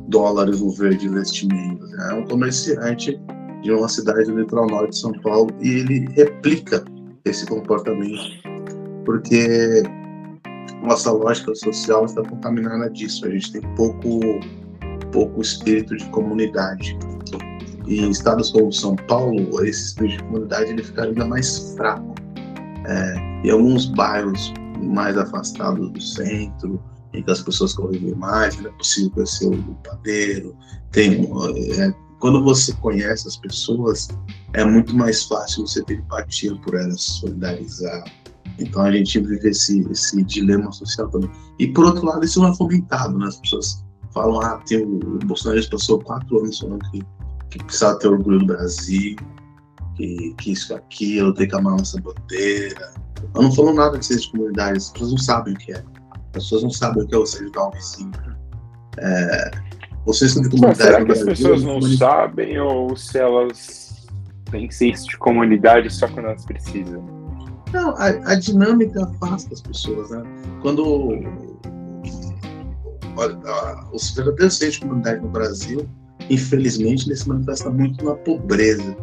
dólares no verde investimentos. É um comerciante de uma cidade do litoral norte de São Paulo e ele replica esse comportamento porque nossa lógica social está contaminada disso. A gente tem pouco, pouco espírito de comunidade. E estados como São Paulo, esse espírito de comunidade ele fica ainda mais fraco. É, em alguns bairros mais afastados do centro, em que as pessoas convivem mais, não é possível conhecer o padeiro. Tem, é, quando você conhece as pessoas, é muito mais fácil você ter empatia por elas, solidarizar. Então a gente vive esse, esse dilema social também. E por outro lado, isso não é fomentado, né? As pessoas falam, ah, tem o, o Bolsonaro passou quatro anos falando que, que precisava ter orgulho do Brasil, que, que isso, aquilo, tem que amar nossa bandeira. Eu não falo nada de de comunidade, as pessoas não sabem o que é. As pessoas não sabem o que é você ajudar um vizinho. É, vocês são de comunidade.
Mas será que as pessoas não sabem ou se elas têm senso de comunidade só quando elas precisam?
Não, a, a dinâmica afasta as pessoas, né? Quando olha, os verdadeiros de comunidade no Brasil, infelizmente, ele se manifesta muito na pobreza.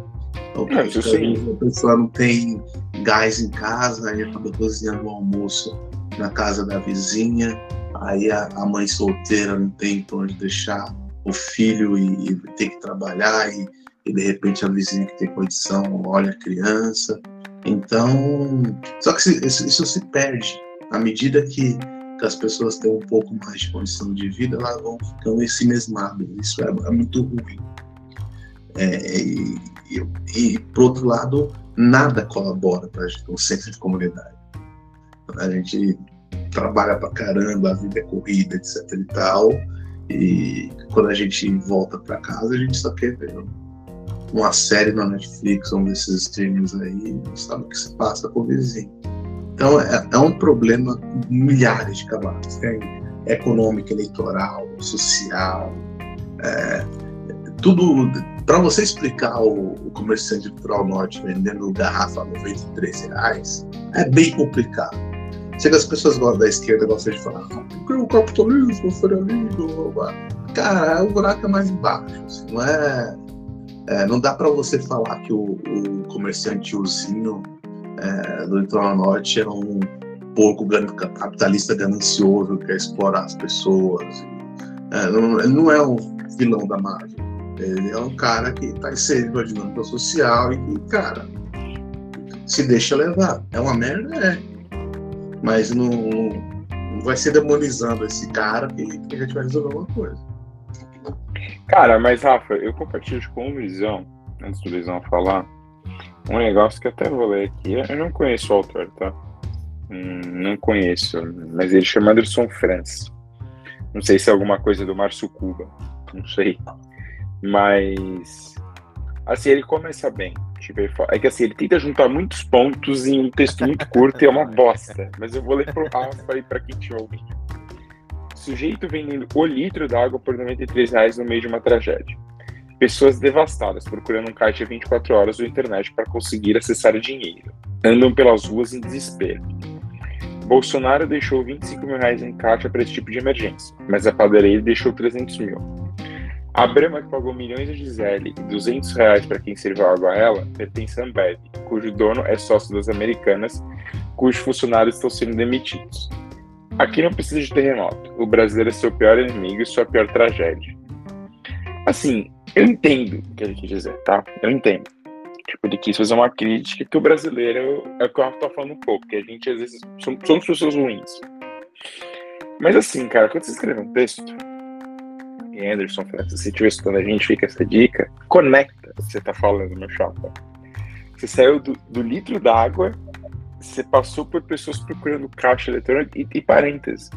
Então, é, a pessoa não tem gás em casa, aí acaba cozinhando o almoço na casa da vizinha, aí a, a mãe solteira não tem para onde deixar o filho e, e tem que trabalhar, e, e, de repente a vizinha que tem condição olha a criança. Então, só que isso, isso se perde à medida que, as pessoas têm um pouco mais de condição de vida, elas vão ficando em si mesmadas. Isso é, é muito ruim. É, e, e, e, por outro lado, nada colabora para o senso de comunidade. A gente trabalha pra caramba, a vida é corrida, etc e tal, e quando a gente volta para casa, a gente só quer ver uma série na Netflix, um desses streamings aí, sabe o que se passa com o vizinho. Então é, é um problema com milhares de camadas. Tem econômica, eleitoral, social, é, tudo para você explicar o, o comerciante do Litoral Norte vendendo garrafa a 93 reais, é bem complicado. Chega as pessoas da esquerda gostam de falar, ah, o capitalismo, o ferialismo, cara, o buraco é mais embaixo. Assim, não é, é, não dá para você falar que o, o comerciante ursinho é, do litoral norte é um porco capitalista ganancioso que quer explorar as pessoas. É, não, não é um vilão da Marvel. Ele é um cara que está inserido na dinâmica social e que, cara, se deixa levar. É uma merda, é. Mas não, não vai ser demonizando esse cara que, que a gente vai resolver uma coisa.
Cara, mas Rafa, eu compartilho com o Luizão, antes do Luizão falar, um negócio que até vou ler aqui. Eu não conheço o autor, tá? Hum, não conheço, mas ele chama Anderson Franz. Não sei se é alguma coisa do Márcio Cuba, não sei. Mas, assim, ele começa bem. Tipo, é que assim, ele tenta juntar muitos pontos em um texto muito curto e é uma bosta. Mas eu vou ler pro Rafa e pra quem tiver ouvindo. Sujeito vendendo o litro d'água por 93 reais no meio de uma tragédia. Pessoas devastadas procurando um caixa 24 horas ou internet para conseguir acessar dinheiro. Andam pelas ruas em desespero. Bolsonaro deixou 25 mil reais em caixa para esse tipo de emergência, mas a padaria deixou 300 mil. A Brahma, que pagou milhões a Gisele e 200 reais para quem serviu água a ela, pertence a Ambev, cujo dono é sócio das Americanas, cujos funcionários estão sendo demitidos. Aqui não precisa de terremoto. O brasileiro é seu pior inimigo e sua pior tragédia. Assim, eu entendo o que ele quis dizer, tá? Eu entendo. Tipo, ele quis fazer uma crítica que o brasileiro é o que eu tô falando um pouco, que a gente às vezes somos, somos pessoas ruins. Mas assim, cara, quando você escreve um texto, Anderson, se você estiver estudando a gente, fica essa dica. Conecta o que você está falando, meu chapa. Você saiu do, do litro d'água, você passou por pessoas procurando caixa eletrônica e, e parênteses.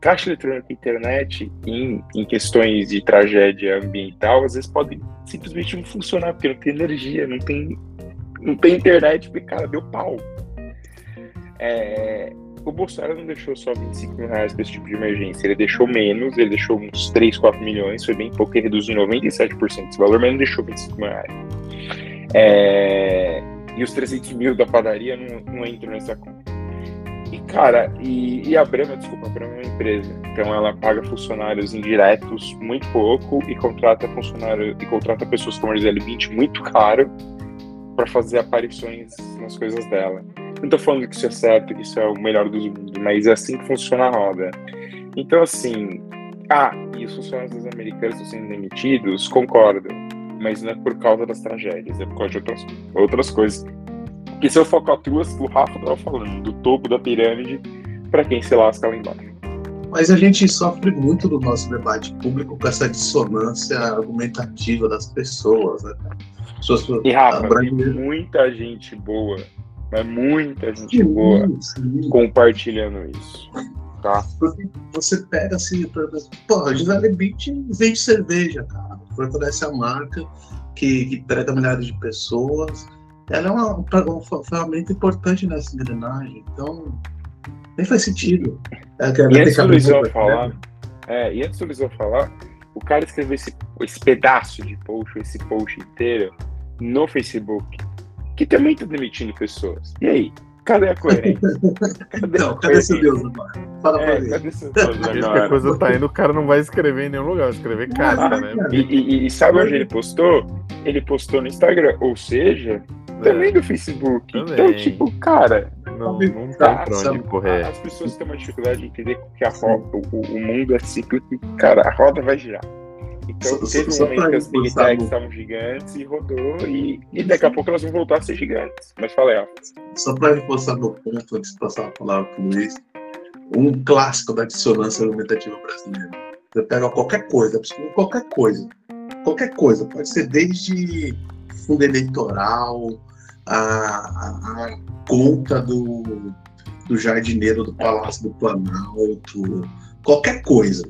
Caixa eletrônica e internet, em, em questões de tragédia ambiental, às vezes podem simplesmente não funcionar, porque não tem energia, não tem, não tem internet, porque, cara, deu pau. É, o Bolsonaro não deixou só 25 mil reais para esse tipo de emergência, ele deixou menos, ele deixou uns 3, 4 milhões, foi bem pouco, ele reduziu 97% desse valor, mas não deixou 25 mil reais. É... E os 300 mil da padaria não, não entram nessa conta. E Cara, e, e a Brahma, desculpa, a Brahma é uma empresa. Então ela paga funcionários indiretos muito pouco e contrata funcionários e contrata pessoas como a Gisele Bint muito caro para fazer aparições nas coisas dela. Não tô falando que isso é certo, que isso é o melhor dos mundos, mas é assim que funciona a roda. Então, assim, ah, e os funcionários americanos estão sendo demitidos, concordo, mas não é por causa das tragédias, é por causa de outras, outras coisas. Que se eu falcatruas, o Rafa estava falando, do topo da pirâmide, para quem se lasca lá embaixo.
Mas a gente sofre muito no nosso debate público com essa dissonância argumentativa das pessoas, né?
Pessoas, e Rafa, muita gente boa, mas muita gente sim, boa sim. compartilhando isso. Tá?
Porque você pega assim, pô, a Gisele Beach vende cerveja, cara. Fortalece a marca que, que prega milhares de pessoas. Ela é uma, uma ferramenta importante nessa engrenagem. Então, nem faz sentido.
É, e antes do Luizão falar, é, e antes do Luizão falar, o cara escreveu esse, esse pedaço de post, esse post inteiro, no Facebook, que também tá demitindo pessoas. E aí? Cadê a coerência?
Cadê, não, cadê seu Deus agora? Fala é, pra
cadê seu Deus agora? a coisa tá indo, o cara não vai escrever em nenhum lugar, vai escrever casa, né?
E, e, e, sabe onde ele postou? Ele postou no Instagram, ou seja, também no Facebook. Também. Então, tipo, cara.
Não, não tem pra onde correr.
As pessoas têm uma dificuldade de entender que a roda, o, o mundo é cíclico e, cara, a roda vai girar. Então só, teve um momento que as Big Techs estavam gigantes e rodou, e, e daqui a pouco elas vão voltar a ser gigantes. Mas falei, ó.
Só para reforçar meu ponto, antes de passar a palavra para o Luiz, um clássico da dissonância argumentativa brasileira. Você pega qualquer coisa, qualquer coisa, qualquer coisa, pode ser desde fundo eleitoral, a, a, a conta do, do jardineiro do Palácio do Planalto, qualquer coisa.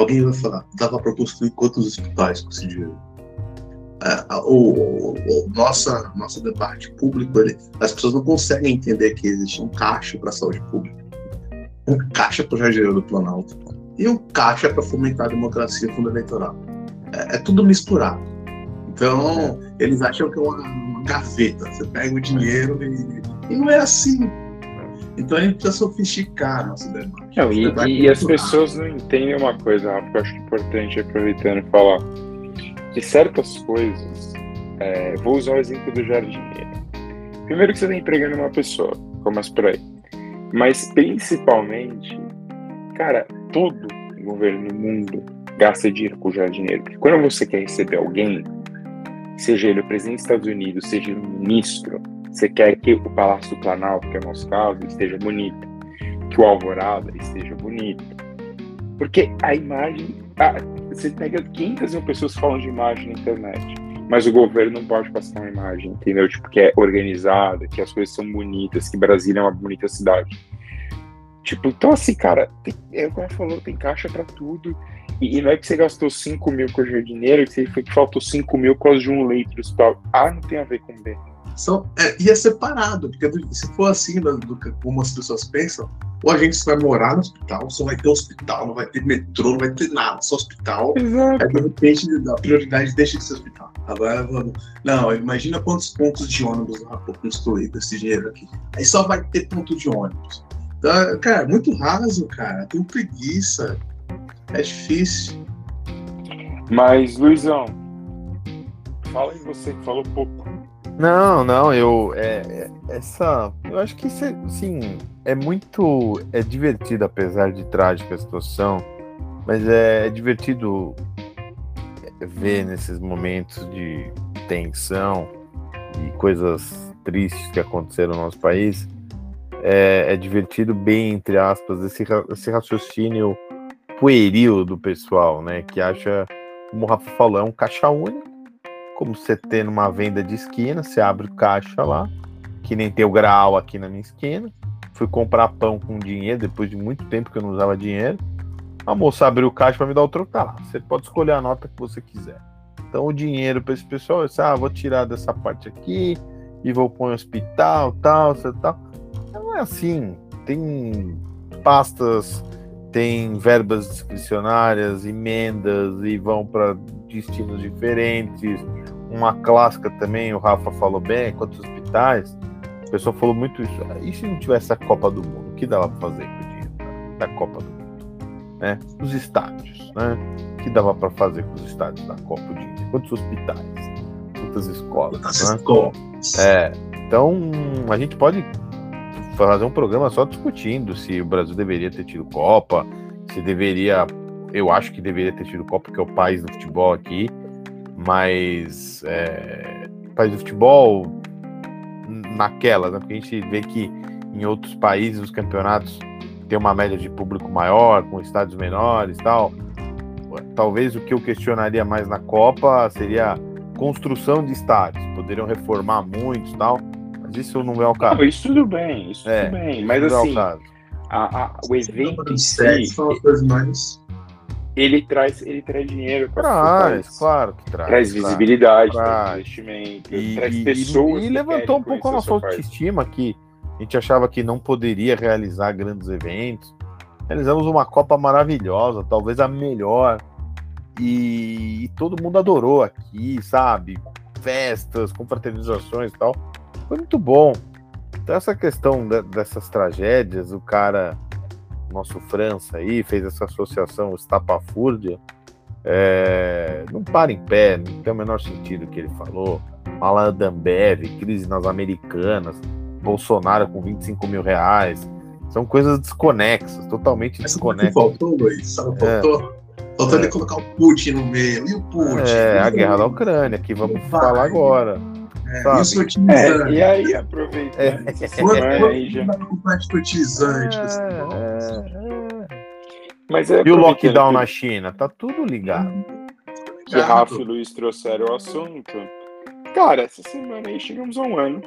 Alguém vai falar, dava para construir quantos hospitais com esse dinheiro? É, o, o, o, nossa, nosso debate público, ele, as pessoas não conseguem entender que existe um caixa para a saúde pública, um caixa para o jardineiro do Planalto e um caixa para fomentar a democracia fundo eleitoral. É, é tudo misturado. Então, eles acham que é uma, uma gaveta. Você pega o dinheiro e, e, não é assim. Então a gente precisa sofisticar nosso debate.
Não, e, debate e as pessoas não entendem uma coisa, Rafa, que eu acho importante, aproveitando e falar, que certas coisas. É, vou usar o exemplo do jardineiro. Primeiro que você está empregando uma pessoa, começa por aí. Mas principalmente, cara, todo governo do mundo gasta dinheiro com o jardineiro. Porque quando você quer receber alguém, seja ele o presidente dos Estados Unidos, seja o ministro, você quer que o Palácio do Planalto, que é o nosso caso, esteja bonito, que o Alvorada esteja bonito. Porque a imagem. Ah, você pega 500 mil pessoas falando de imagem na internet, mas o governo não pode passar uma imagem, entendeu? Tipo, que é organizada, que as coisas são bonitas, que Brasília é uma bonita cidade. Tipo, então assim, cara, tem, é como falou, tem caixa para tudo. E, e, não é que você gastou 5 mil com o jardineiro, que, foi que faltou 5 mil por causa de um leito do hospital. Ah, não tem a ver com B.
São, é, e é separado, porque se for assim, do, do, como as pessoas pensam, ou a gente vai morar no hospital, só vai ter hospital, não vai ter metrô, não vai ter nada, só hospital. Exato. Aí, de repente, a prioridade deixa de ser hospital. Agora, vamos. Não, imagina quantos pontos de ônibus vai construir com esse dinheiro aqui. Aí só vai ter ponto de ônibus. Então, cara, muito raso, cara. Tenho preguiça. É difícil.
Mas, Luizão, fala em você que falou pouco.
Não, não, eu. É, é, essa. Eu acho que é, assim, é muito. É divertido, apesar de trágica a situação. Mas é, é divertido ver nesses momentos de tensão e coisas tristes que aconteceram no nosso país. É, é divertido, bem, entre aspas, esse, esse raciocínio pueril do pessoal, né? Que acha, como o Rafa falou, é um caixa único, como você ter numa venda de esquina, você abre o caixa lá, que nem tem o grau aqui na minha esquina. Fui comprar pão com dinheiro, depois de muito tempo que eu não usava dinheiro. A moça abriu o caixa para me dar o troco, tá lá. Você pode escolher a nota que você quiser. Então o dinheiro para esse pessoal, eu disse, ah, vou tirar dessa parte aqui e vou pôr em hospital, tal, tal. Não é assim. Tem pastas tem verbas discricionárias, emendas e vão para destinos diferentes. Uma clássica também, o Rafa falou bem, quantos hospitais. O pessoal falou muito isso. E se não tivesse a Copa do Mundo? que dava para fazer com o dinheiro da Copa do Mundo? Né? Os estádios, né? O que dava para fazer com os estádios da Copa do Mundo? Quantos hospitais? Quantas escolas? Quantas né? escolas? É, então a gente pode fazer um programa só discutindo se o Brasil deveria ter tido Copa, se deveria. Eu acho que deveria ter tido Copa, porque é o país do futebol aqui, mas é, país do futebol naquela, né? Porque a gente vê que em outros países os campeonatos têm uma média de público maior, com estádios menores e tal. Talvez o que eu questionaria mais na Copa seria construção de estádios. Poderiam reformar muitos e tal, mas isso não é o caso.
Não, isso tudo bem, isso é, tudo bem. Mas assim, é o, assim, a, a, o evento em si, são as coisas mais ele traz, ele traz dinheiro
para traz, claro que traz.
Traz visibilidade, claro. traz investimento, e, traz pessoas.
E, e levantou um pouco a nossa autoestima que a gente achava que não poderia realizar grandes eventos. Realizamos uma Copa maravilhosa, talvez a melhor. E, e todo mundo adorou aqui, sabe? Festas, confraternizações e tal. Foi muito bom. Então, essa questão de, dessas tragédias, o cara nosso França aí, fez essa associação estapafúrdia, é, não para em pé, não tem o menor sentido o que ele falou. Alan Dambev, crise nas Americanas, Bolsonaro com 25 mil reais. São coisas desconexas, totalmente desconexas.
Faltou, Luiz. Faltou, é. faltou é. ele colocar o Putin no meio. E o Putin?
É, a guerra da Ucrânia, que vamos falar agora.
É, isso otimizante.
É, e aí, aproveitando é. essa semana aí já.
É, Mas é e o lockdown que... na China? Tá tudo ligado.
Que Rafa e Luiz trouxeram o assunto. Cara, essa semana aí chegamos a um ano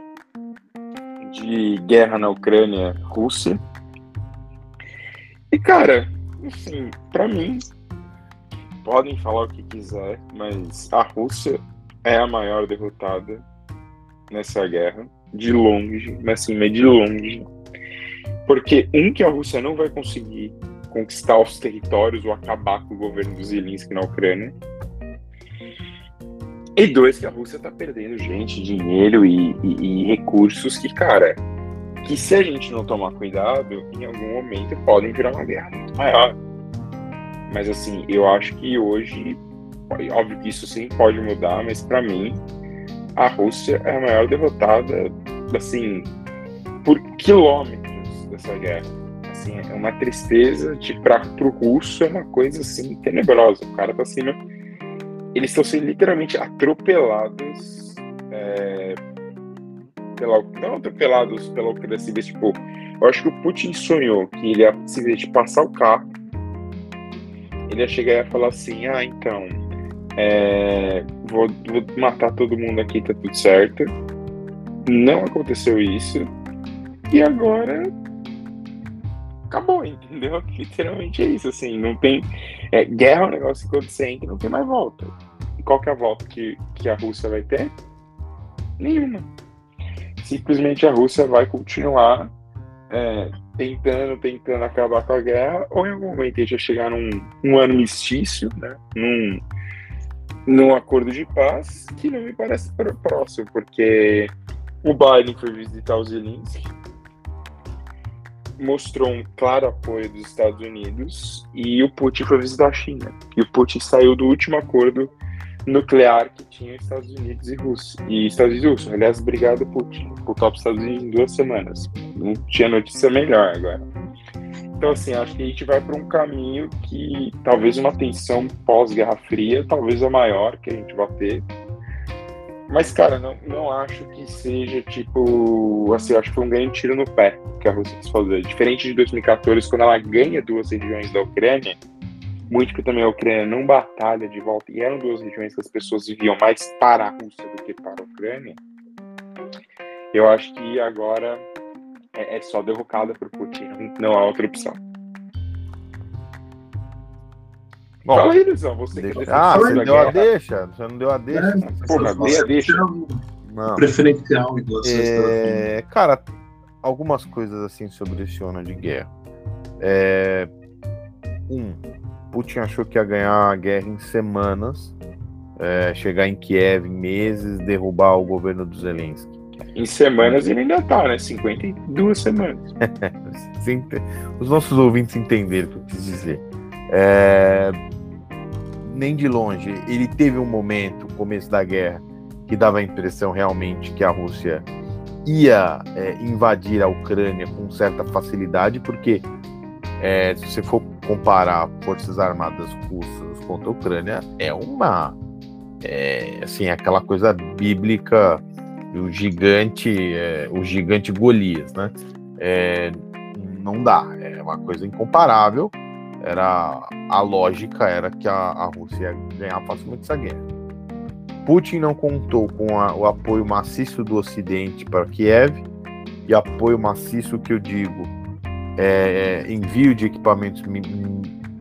de guerra na Ucrânia, Rússia. E, cara, assim, pra mim, podem falar o que quiser, mas a Rússia é a maior derrotada nessa guerra, de longe, mas assim, mas de longe. Porque, um, que a Rússia não vai conseguir conquistar os territórios ou acabar com o governo do Zelensky na Ucrânia. E dois, que a Rússia tá perdendo gente, dinheiro e, e, e, recursos que, cara, que se a gente não tomar cuidado, em algum momento podem virar uma guerra muito maior. Mas assim, eu acho que hoje, óbvio que isso sim pode mudar, mas para mim, a Rússia é a maior derrotada, assim, por quilômetros dessa guerra. Assim, é uma tristeza de para o russo é uma coisa assim tenebrosa. O cara tá sendo, eles estão sendo literalmente atropelados, é, pela, não atropelados pela Ucrânia, assim, tipo, eu acho que o Putin sonhou que ele ia simplesmente passar o carro, ele ia chegar e ia falar assim, ah, então é, vou, vou matar todo mundo aqui, tá tudo certo. Não aconteceu isso. E agora acabou, entendeu? Literalmente é isso, assim, não tem. É, guerra é um negócio que quando você entra não tem mais volta. E qual que é a volta que, que a Rússia vai ter? Nenhuma. Simplesmente a Rússia vai continuar é, tentando, tentando acabar com a guerra, ou em algum momento vai chegar num um armistício, né? Num, num acordo de paz que não me parece próximo, porque o Biden foi visitar o Zelensky, mostrou um claro apoio dos Estados Unidos e o Putin foi visitar a China. E o Putin saiu do último acordo nuclear que tinha Estados Unidos e Rússia. E Estados Unidos e Rússia. Aliás, obrigado, Putin, por top Estados Unidos em duas semanas. Não tinha notícia melhor agora. Então, assim, acho que a gente vai para um caminho que talvez uma tensão pós-Guerra Fria, talvez a maior que a gente vai ter. Mas, cara, não, não acho que seja tipo. Assim, acho que foi um grande tiro no pé que a Rússia quis fazer. Diferente de 2014, quando ela ganha duas regiões da Ucrânia, muito que também a Ucrânia não batalha de volta, e eram duas regiões que as pessoas viviam mais para a Rússia do que para a Ucrânia. Eu acho que agora é, é só derrocada por Putin, não há outra opção.
Bom, Fala aí, Luizão, você deixa... que Ah, você deu guerra. a deixa? Você não deu a deixa?
É, Porra, dei a deixa. Não. Preferencial em
é, Cara, algumas coisas assim sobre esse ano de guerra. É... Um, Putin achou que ia ganhar a guerra em semanas, é, chegar em Kiev em meses, derrubar o governo do Zelensky.
Em semanas ele ainda tá, né? 52 semanas.
Os nossos ouvintes entenderam o que eu quis dizer. É... Nem de longe. Ele teve um momento, começo da guerra, que dava a impressão realmente que a Rússia ia é, invadir a Ucrânia com certa facilidade, porque é, se você for comparar forças armadas russas contra a Ucrânia, é uma é, assim aquela coisa bíblica do gigante, é, o gigante Golias, né? É, não dá, é uma coisa incomparável. Era a lógica era que a, a Rússia ia ganhar facilmente essa guerra. Putin não contou com a, o apoio maciço do Ocidente para Kiev e apoio maciço que eu digo é, envio de equipamentos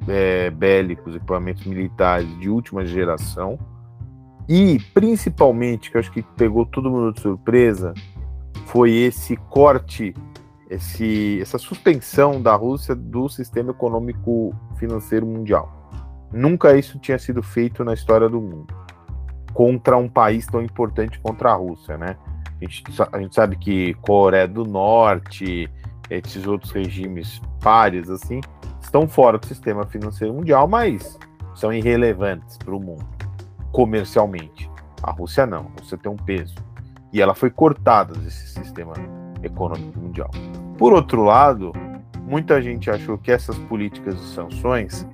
é, bélicos, equipamentos militares de última geração e principalmente que eu acho que pegou todo mundo de surpresa foi esse corte, esse, essa suspensão da Rússia do sistema econômico financeiro mundial. Nunca isso tinha sido feito na história do mundo contra um país tão importante contra a Rússia, né? A gente, a gente sabe que Coreia do Norte, esses outros regimes pares, assim, estão fora do sistema financeiro mundial, mas são irrelevantes para o mundo, comercialmente. A Rússia não, a Rússia tem um peso. E ela foi cortada desse sistema econômico mundial. Por outro lado, muita gente achou que essas políticas de sanções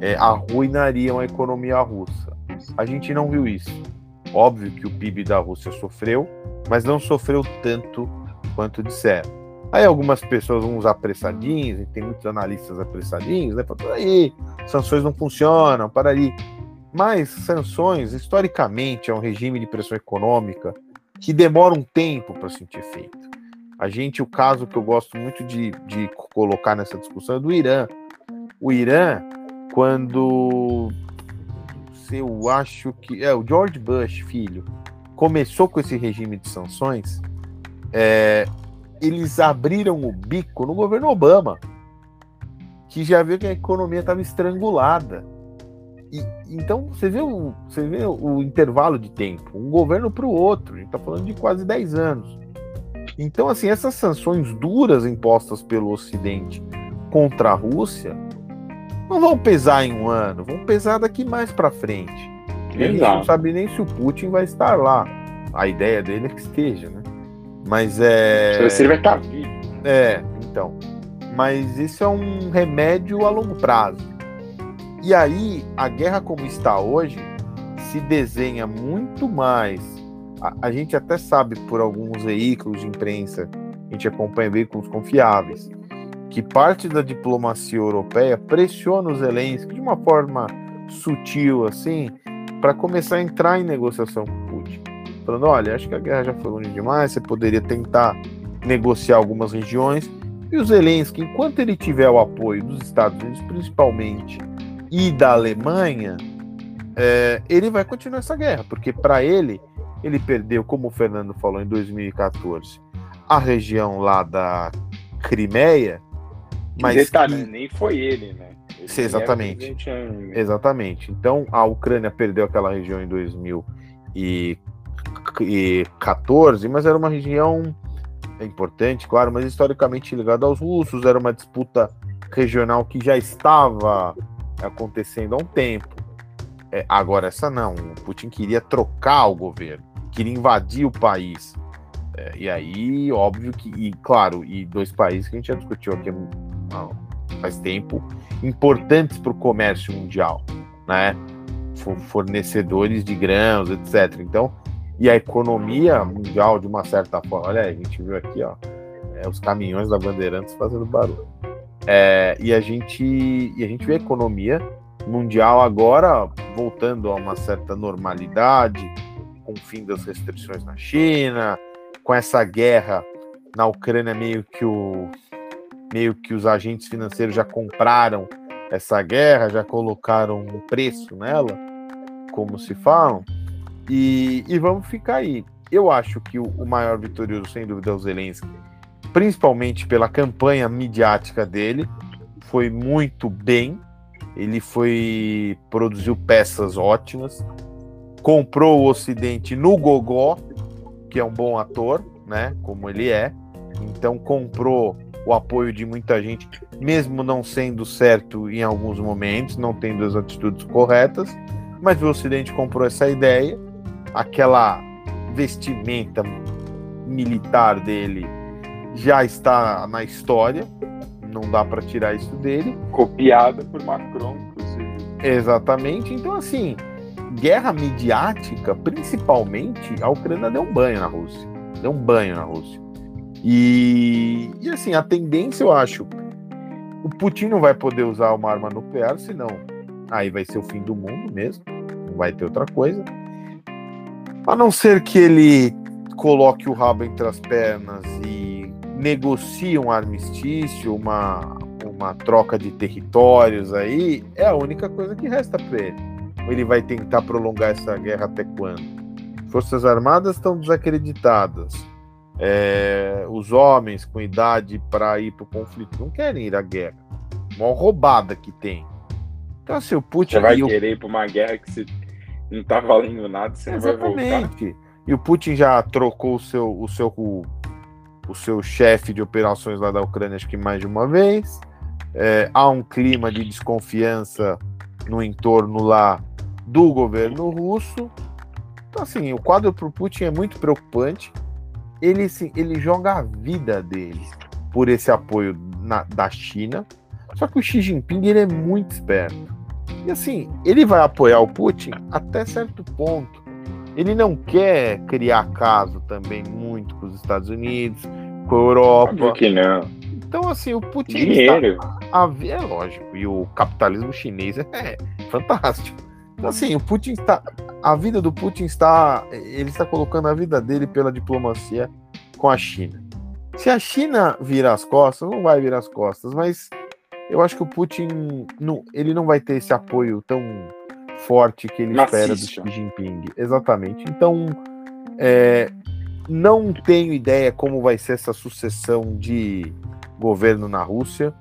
é, arruinariam a economia russa. A gente não viu isso. Óbvio que o PIB da Rússia sofreu, mas não sofreu tanto quanto disseram. Aí algumas pessoas, uns apressadinhos, tem muitos analistas apressadinhos, né? Falam, aí, sanções não funcionam, para aí. Mas sanções, historicamente, é um regime de pressão econômica que demora um tempo para sentir efeito. A gente, o caso que eu gosto muito de, de colocar nessa discussão é do Irã. O Irã, quando eu acho que é o George Bush, filho, começou com esse regime de sanções, é, eles abriram o bico no governo Obama, que já viu que a economia estava estrangulada. E, então você vê, o, você vê o intervalo de tempo, um governo para o outro, a gente está falando de quase 10 anos. Então, assim, essas sanções duras impostas pelo Ocidente contra a Rússia não vão pesar em um ano, vão pesar daqui mais para frente. Exato. Gente não sabe nem se o Putin vai estar lá. A ideia dele é que esteja, né? Mas é.
Se ele vai estar vivo.
É, então. Mas isso é um remédio a longo prazo. E aí, a guerra como está hoje se desenha muito mais. A, a gente até sabe por alguns veículos de imprensa, a gente acompanha veículos confiáveis, que parte da diplomacia europeia pressiona os Zelensky de uma forma sutil assim, para começar a entrar em negociação com Putin falando: olha, acho que a guerra já foi longe demais, você poderia tentar negociar algumas regiões. E o Zelensky, enquanto ele tiver o apoio dos Estados Unidos, principalmente, e da Alemanha, é, ele vai continuar essa guerra, porque para ele, ele perdeu, como o Fernando falou em 2014, a região lá da Crimeia. Mas
detalhe, que... nem foi ele, né?
Ele exatamente. Exatamente. Então a Ucrânia perdeu aquela região em 2014 14, mas era uma região importante, claro, mas historicamente ligada aos russos, era uma disputa regional que já estava acontecendo há um tempo. É, agora, essa não. O Putin queria trocar o governo, queria invadir o país. É, e aí, óbvio que, e claro, e dois países que a gente já discutiu aqui faz tempo, importantes para o comércio mundial, né? Fornecedores de grãos, etc. Então, e a economia mundial de uma certa forma. Olha aí, a gente viu aqui, ó, é, os caminhões da Bandeirantes fazendo barulho. É, e a gente e a gente vê a economia mundial agora voltando a uma certa normalidade, com o fim das restrições na China, com essa guerra na Ucrânia meio que o meio que os agentes financeiros já compraram essa guerra, já colocaram um preço nela, como se falam. E, e vamos ficar aí. Eu acho que o, o maior vitorioso, sem dúvida, é o Zelensky, principalmente pela campanha midiática dele. Foi muito bem. Ele foi produziu peças ótimas. Comprou o Ocidente no Gogó, que é um bom ator, né? Como ele é. Então comprou o apoio de muita gente, mesmo não sendo certo em alguns momentos, não tendo as atitudes corretas, mas o Ocidente comprou essa ideia, aquela vestimenta militar dele já está na história, não dá para tirar isso dele.
Copiada por Macron, inclusive.
Exatamente. Então, assim, guerra midiática, principalmente, a Ucrânia deu um banho na Rússia. Deu um banho na Rússia. E, e assim, a tendência, eu acho, o Putin não vai poder usar uma arma nuclear, senão aí vai ser o fim do mundo mesmo. Não vai ter outra coisa. A não ser que ele coloque o rabo entre as pernas e negocie um armistício, uma, uma troca de territórios aí, é a única coisa que resta para ele. Ele vai tentar prolongar essa guerra até quando? Forças Armadas estão desacreditadas. É, os homens com idade para ir para o conflito não querem ir à guerra. Uma roubada que tem. Então, assim, o Putin.
Você vai querer ir para uma guerra que você não tá valendo nada, você Exatamente. vai voltar.
E o Putin já trocou o seu, o seu, o, seu chefe de operações lá da Ucrânia, acho que mais de uma vez. É, há um clima de desconfiança no entorno lá do governo russo. Então, assim, o quadro para o Putin é muito preocupante. Ele, assim, ele joga a vida dele por esse apoio na, da China. Só que o Xi Jinping ele é muito esperto. E assim, ele vai apoiar o Putin até certo ponto. Ele não quer criar caso também muito com os Estados Unidos, com a Europa.
Por que não?
Então, assim, o Putin.
Dinheiro.
Está, a, é lógico. E o capitalismo chinês é fantástico. Então, assim, o Putin está. A vida do Putin está. Ele está colocando a vida dele pela diplomacia com a China. Se a China virar as costas, não vai virar as costas, mas eu acho que o Putin não, ele não vai ter esse apoio tão forte que ele espera do Xi Jinping. Exatamente. Então, é, não tenho ideia como vai ser essa sucessão de governo na Rússia.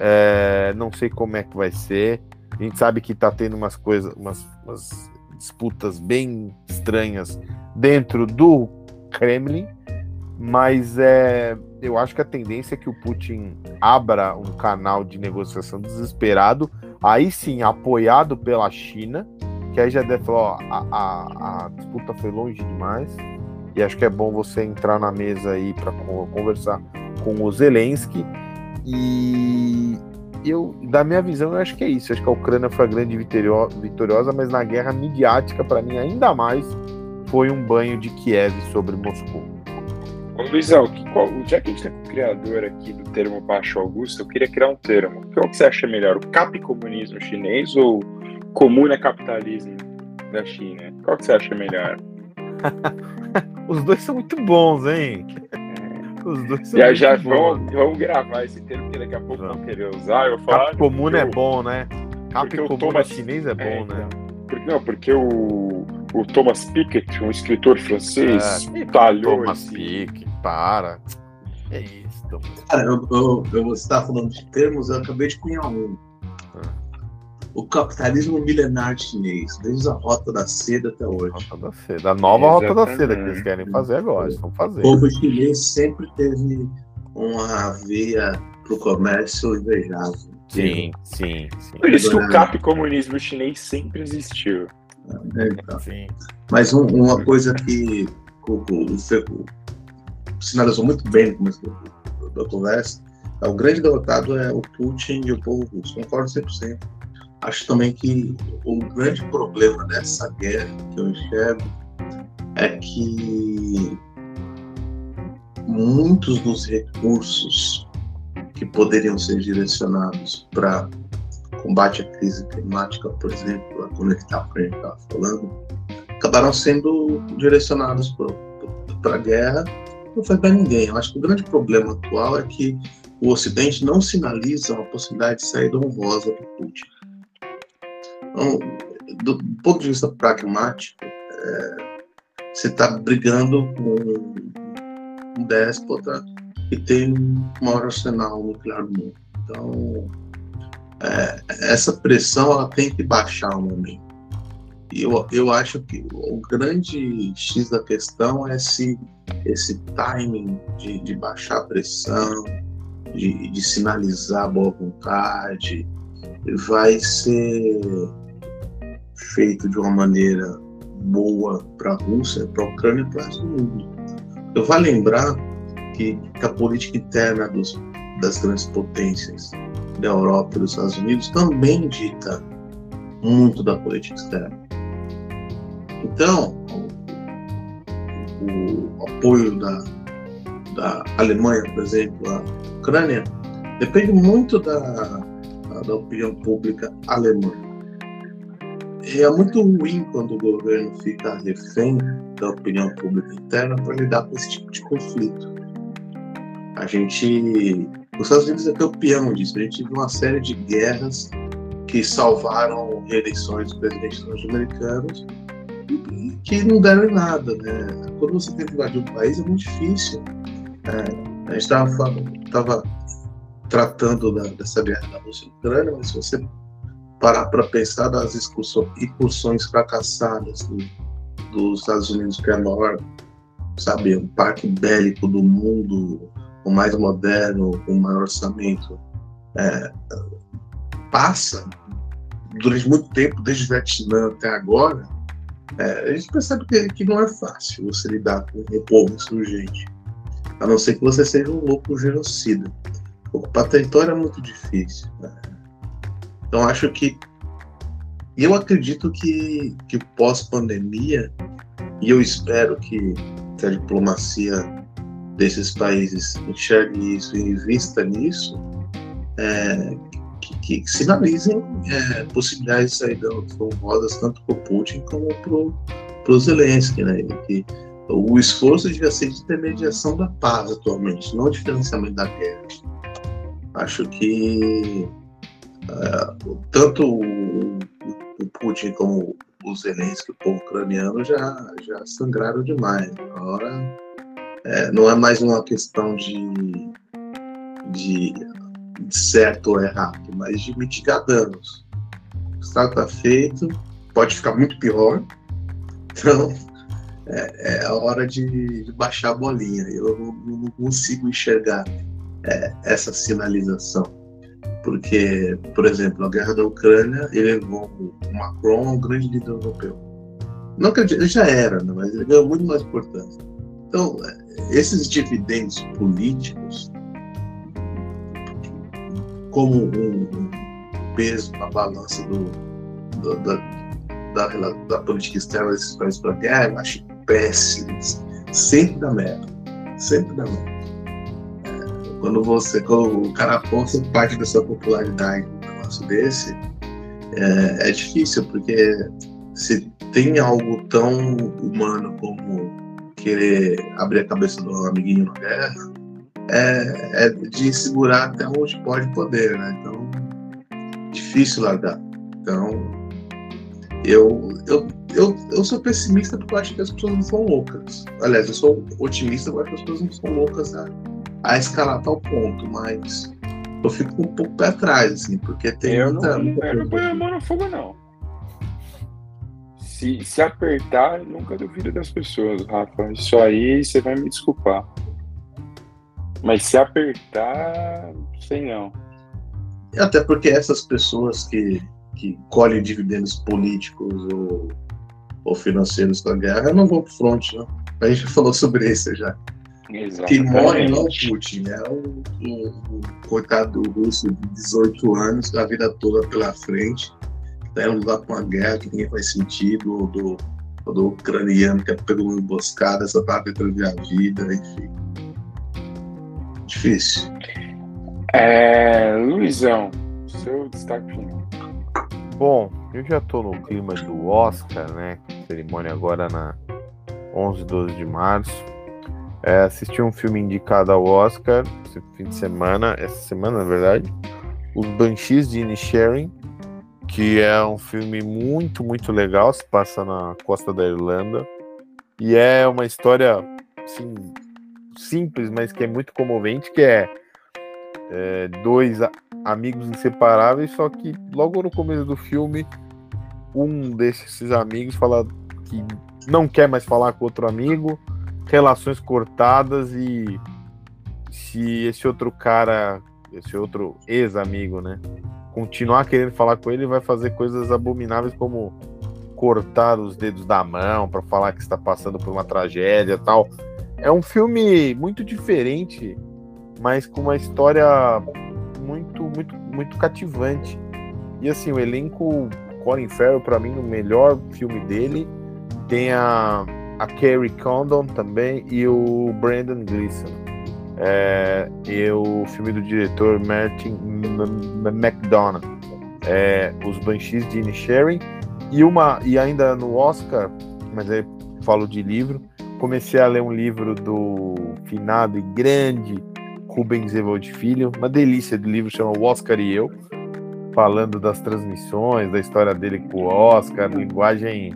É, não sei como é que vai ser. A gente sabe que está tendo umas coisas, umas, umas disputas bem estranhas dentro do Kremlin, mas é, eu acho que a tendência é que o Putin abra um canal de negociação desesperado, aí sim apoiado pela China, que aí já deve falar, ó, a, a, a disputa foi longe demais, e acho que é bom você entrar na mesa aí para conversar com o Zelensky. E eu, da minha visão, eu acho que é isso. Eu acho que a Ucrânia foi a grande vitoriosa, mas na guerra midiática, para mim, ainda mais foi um banho de Kiev sobre Moscou.
Ô, Luizão, que, qual, já que a gente tem o criador aqui do termo Baixo Augusto, eu queria criar um termo. Qual que você acha melhor, o capcomunismo chinês ou comuna capitalismo da China? Qual que você acha melhor?
Os dois são muito bons, hein?
Os dois são já, muito já bons. Vamos, vamos gravar esse termo que daqui a pouco vão querer usar. Eu falo,
Cap comuna é bom, né? Cap comuna chinês é bom, é, né?
Porque, não, porque o o Thomas Piketty, um escritor francês,
é, talhou Thomas esse... Piketty, para. É isso.
Cara, eu, eu, eu, você estava falando de termos, eu acabei de cunhar um. O capitalismo milenar chinês, desde a Rota da Seda até hoje.
Rota da Seda, a nova Exatamente. Rota da Seda que eles querem fazer agora, eles vão fazer.
O povo chinês sempre teve uma veia para o comércio invejável.
Sim, sim, sim.
Por isso que o cap comunismo chinês sempre existiu.
É, então. Mas um, uma coisa que o, o, o, sinalizou muito bem no começo do, da conversa, é, o grande derrotado é o Putin e o povo russo. Concordo 100%. Acho também que o grande problema dessa guerra que eu enxergo é que muitos dos recursos que poderiam ser direcionados para combate à crise climática, por exemplo, a conectar com o que a gente estava falando, acabaram sendo direcionados para a guerra. Não foi para ninguém. Eu acho que o grande problema atual é que o Ocidente não sinaliza uma possibilidade de saída honrosa do Putin. Então, do, ponto de vista pragmático, é, você está brigando com um déspota que tem o maior arsenal nuclear do mundo. Então, é, essa pressão ela tem que baixar um momento. eu, eu acho que o grande X da questão é se esse timing de, de baixar a pressão, de, de sinalizar boa vontade, vai ser feito de uma maneira boa para a Rússia, para a Ucrânia e para o mundo. Eu vou lembrar que, que a política interna dos, das grandes potências da Europa e dos Estados Unidos também dita muito da política externa. Então, o, o apoio da, da Alemanha, por exemplo, à Ucrânia, depende muito da, da opinião pública alemã. É muito ruim quando o governo fica refém da opinião pública interna para lidar com esse tipo de conflito. A gente. Os Estados Unidos é campeão disso. A gente viu uma série de guerras que salvaram reeleições dos presidentes norte-americanos que não deram em nada. Né? Quando você tem que invadir um país é muito difícil. É, a gente estava tratando da, dessa guerra da Rússia e Ucrânia, mas se você parar para pensar das incursões fracassadas do, dos Estados Unidos, que é o maior, sabe, um parque bélico do mundo, o mais moderno, com o maior orçamento, é, passa durante muito tempo, desde o Vietnã até agora, é, a gente percebe que, que, não é fácil você lidar com um povo insurgente, a não ser que você seja um louco genocida. Ocupar território é muito difícil. Né? Então acho que eu acredito que, que pós-pandemia, e eu espero que, que a diplomacia desses países enxergue isso e invista nisso, é, que, que, sinalizem é, possibilidades de saída honrosas tanto para o Putin como para o Zelensky. Né? Que o esforço devia ser de intermediação da paz atualmente, não de financiamento da guerra. Acho que uh, tanto o, o, Putin como o Zelensky, o povo ucraniano, já, já sangraram demais. Agora é, não é mais uma questão de, de, de certo ou errado, mas de mitigar danos. O Estado está feito, pode ficar muito pior, então é, é a hora de, de, baixar a bolinha. Eu não, não consigo enxergar é, essa sinalização. Porque, por exemplo, a guerra da Ucrânia elevou o Macron a um grande líder europeu. Não que ele já era, né, mas ele ganhou muito mais importância. Então, esses dividendos políticos, como um, peso na balança do, do, da, da, da, política externa desses países para a guerra, eu acho péssimos. Sempre dá merda. Sempre dá merda. Quando você, quando o cara aponta parte da sua popularidade um negócio desse, é, é difícil, porque se tem algo tão humano como querer abrir a cabeça do amiguinho na guerra, é, é de segurar até onde pode poder, né? Então, difícil largar. Então, eu, eu, eu, eu sou pessimista porque eu acho que as pessoas não são loucas. Aliás, eu sou otimista porque as pessoas não são loucas a, a escalar tal ponto, mas eu fico um pouco pé atrás, assim, porque tem
eu muita, não, muita eu não ponho a mão no fogo, não. Se, se apertar, nunca duvido das pessoas, Rafa. Isso aí você vai me desculpar. Mas se apertar, sei não.
Até porque essas pessoas que, que colhem dividendos políticos ou, ou financeiros da guerra não vão pro front, né? A gente falou sobre isso já. Morre não é Putin, é o, o, o, coitado do russo de 18 anos, a vida toda pela frente, tá em lugar com uma guerra que ninguém faz sentido, ou do, ou do ucraniano que pegou uma emboscada, só tá tentando a vida, enfim. Difícil.
É, Luizão, seu destaque final.
Bom, eu já tô no clima do Oscar, né? Cerimônia agora na 11 e 12 de março. É, assisti um filme indicado ao Oscar esse fim de semana, essa semana na verdade, Os Banshees de Inisherin, que é um filme muito, muito legal, se passa na costa da Irlanda, e é uma história assim, simples, mas que é muito comovente, que é, é dois amigos inseparáveis, só que logo no começo do filme um desses amigos fala que não quer mais falar com outro amigo, relações cortadas e se esse outro cara, esse outro ex-amigo, né, continuar querendo falar com ele, vai fazer coisas abomináveis como cortar os dedos da mão para falar que está passando por uma tragédia, tal. É um filme muito diferente, mas com uma história muito, muito, muito cativante. E assim, o elenco Colin Farrell para mim o melhor filme dele tem a a Carrie Condon também e o Brandon Gleeson. É, e o filme do diretor Martin McDonough, é, Os Banshees de Inisherin, e uma e ainda no Oscar, mas aí falo de livro, comecei a ler um livro do finado e grande Rubens Evold Filho, uma delícia de livro, chama O Oscar e Eu, falando das transmissões, da história dele com o Oscar, linguagem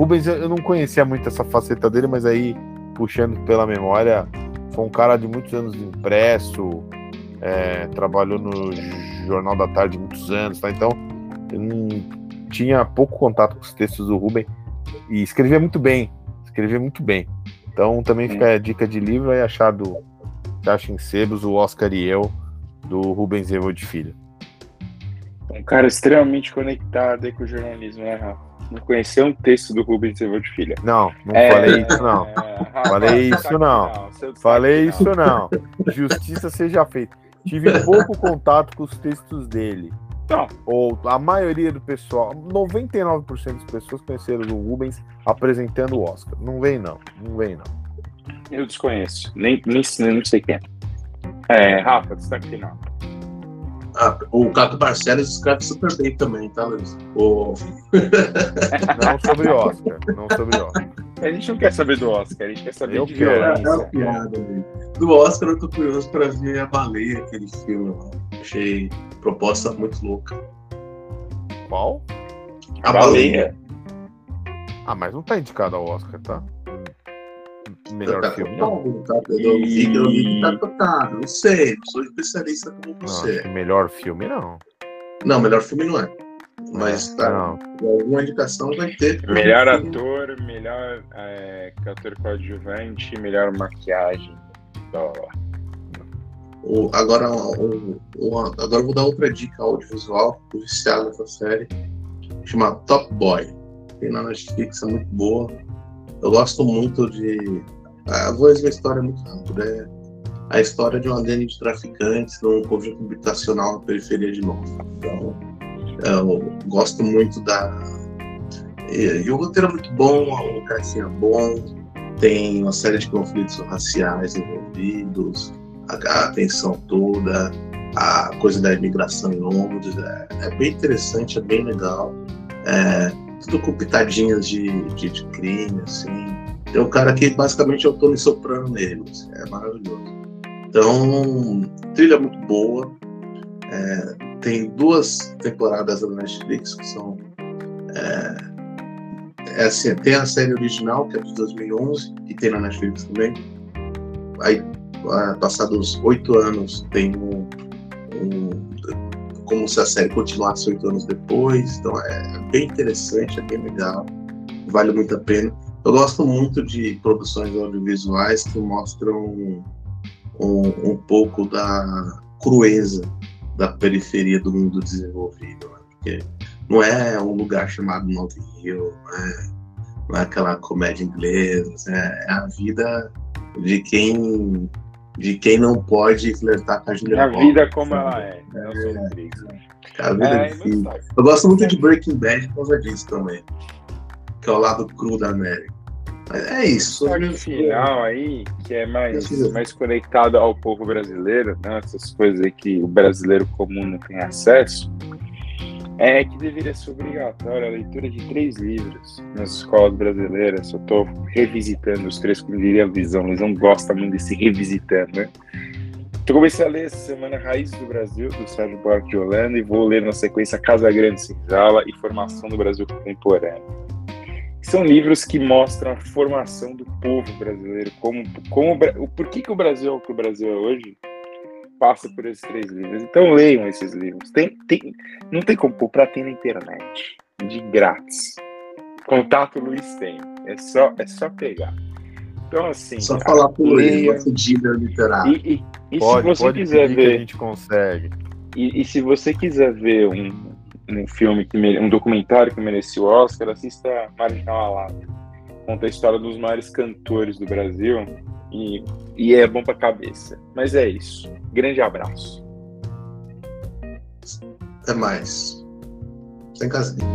Rubens, eu não conhecia muito essa faceta dele, mas aí, puxando pela memória, foi um cara de muitos anos de impresso, é, trabalhou no Jornal da Tarde muitos anos, tá? Então, eu não tinha pouco contato com os textos do Rubens e escrevia muito bem, escrevia muito bem. Então, também fica a dica de livro aí achado Caixa em Sebos, o Oscar e eu, do Rubens Evo de Filho.
Um cara extremamente conectado com o jornalismo, né, Rafa? Não conhecer um texto do Rubens Evô de Filha.
Não, não é, falei isso não. É, falei isso não. Falei isso não. Justiça seja feita. Tive pouco contato com os textos dele. Não. Ou a maioria do pessoal, 99% das pessoas conheceram o Rubens apresentando o Oscar. Não vem não, não vem não.
Eu desconheço, nem, nem, nem sei quem é. É, Rafa, destaque final.
Ah, o Caco Barcelos escreve super bem também, tá, Luiz? O...
não sobre Oscar, não sobre Oscar.
A gente não quer saber do Oscar, a gente quer saber
eu
de
violência.
É, é piada, do Oscar eu tô curioso pra ver a baleia, aquele filme. Achei proposta muito louca.
Qual?
A, a baleia. baleia.
Ah, mas não tá indicado ao Oscar, tá? Melhor
tá
filme.
Não, tá, vi que tá cotado. Não sei, não sou especialista como você.
Não, melhor filme não.
Não, melhor filme não é. Mas tá, não. alguma indicação vai ter.
Melhor ator, melhor é, ator coadjuvante, melhor maquiagem.
O, agora, o, o, agora eu vou dar outra dica audiovisual, do viciado dessa série, chama Top Boy. Tem na Netflix, é muito boa. Eu gosto muito de a voz da história é muito rápida. É a história de uma gangue de traficantes num conjunto habitacional na periferia de Nova. Então, eu gosto muito da. E, o roteiro é muito bom, o casting é bom, tem uma série de conflitos raciais envolvidos, a atenção toda, a coisa da imigração em Londres. É, é bem interessante, é bem legal. É, tudo com pitadinhas de, de, de crime, assim. Tem um cara que basicamente é o Tony Soprano nele. Assim, é maravilhoso. Então, trilha muito boa. É, tem duas temporadas da Netflix que são. É, é assim, tem a série original, que é de 2011, e tem na Netflix também. Aí, passados oito anos, tem um, um, como se a série continuasse oito anos depois. Então, é bem interessante, é bem legal, vale muito a pena. Eu gosto muito de produções audiovisuais que mostram um, um, pouco da crueza da periferia do mundo desenvolvido, né? porque não é um lugar chamado Nova Rio, não é, não é aquela comédia inglesa, é a vida de quem de quem não pode flertar com a Julia
A vida como ela é. é, é
a vida é, Eu gosto muito de Breaking Bad por causa disso também que é o lado cru da América. Mas é isso.
Só final aí, que é mais, mais conectado ao povo brasileiro, né? essas coisas aí que o brasileiro comum não tem acesso, é que deveria ser obrigatória a leitura de três livros nas escolas brasileiras. Eu estou revisitando os três, como diria a Visão. Eles não gostam muito de se revisitando, né? Eu comecei a ler essa semana Raízes do Brasil, do Sérgio Buarque de Holanda, e vou ler na sequência Casa Grande Senzala e Formação do Brasil Contemporâneo são livros que mostram a formação do povo brasileiro, como, como o por que, que o Brasil é o que o Brasil é hoje, passa por esses três livros. Então leiam esses livros. Tem, tem, não tem como comprar, tem na internet. De grátis. Contato Luiz tem. É só, é só pegar. Então, assim.
Só falar por ele, uma fedida literária.
E, e, e pode, se você quiser ver.
a gente consegue.
E, e, se você quiser ver um, um filme, que um documentário que merecia o Oscar, assista Marginal Alado. Conta a história dos maiores cantores do Brasil e, e é bom pra cabeça. Mas é isso. Grande abraço.
Até mais. Sem casinha.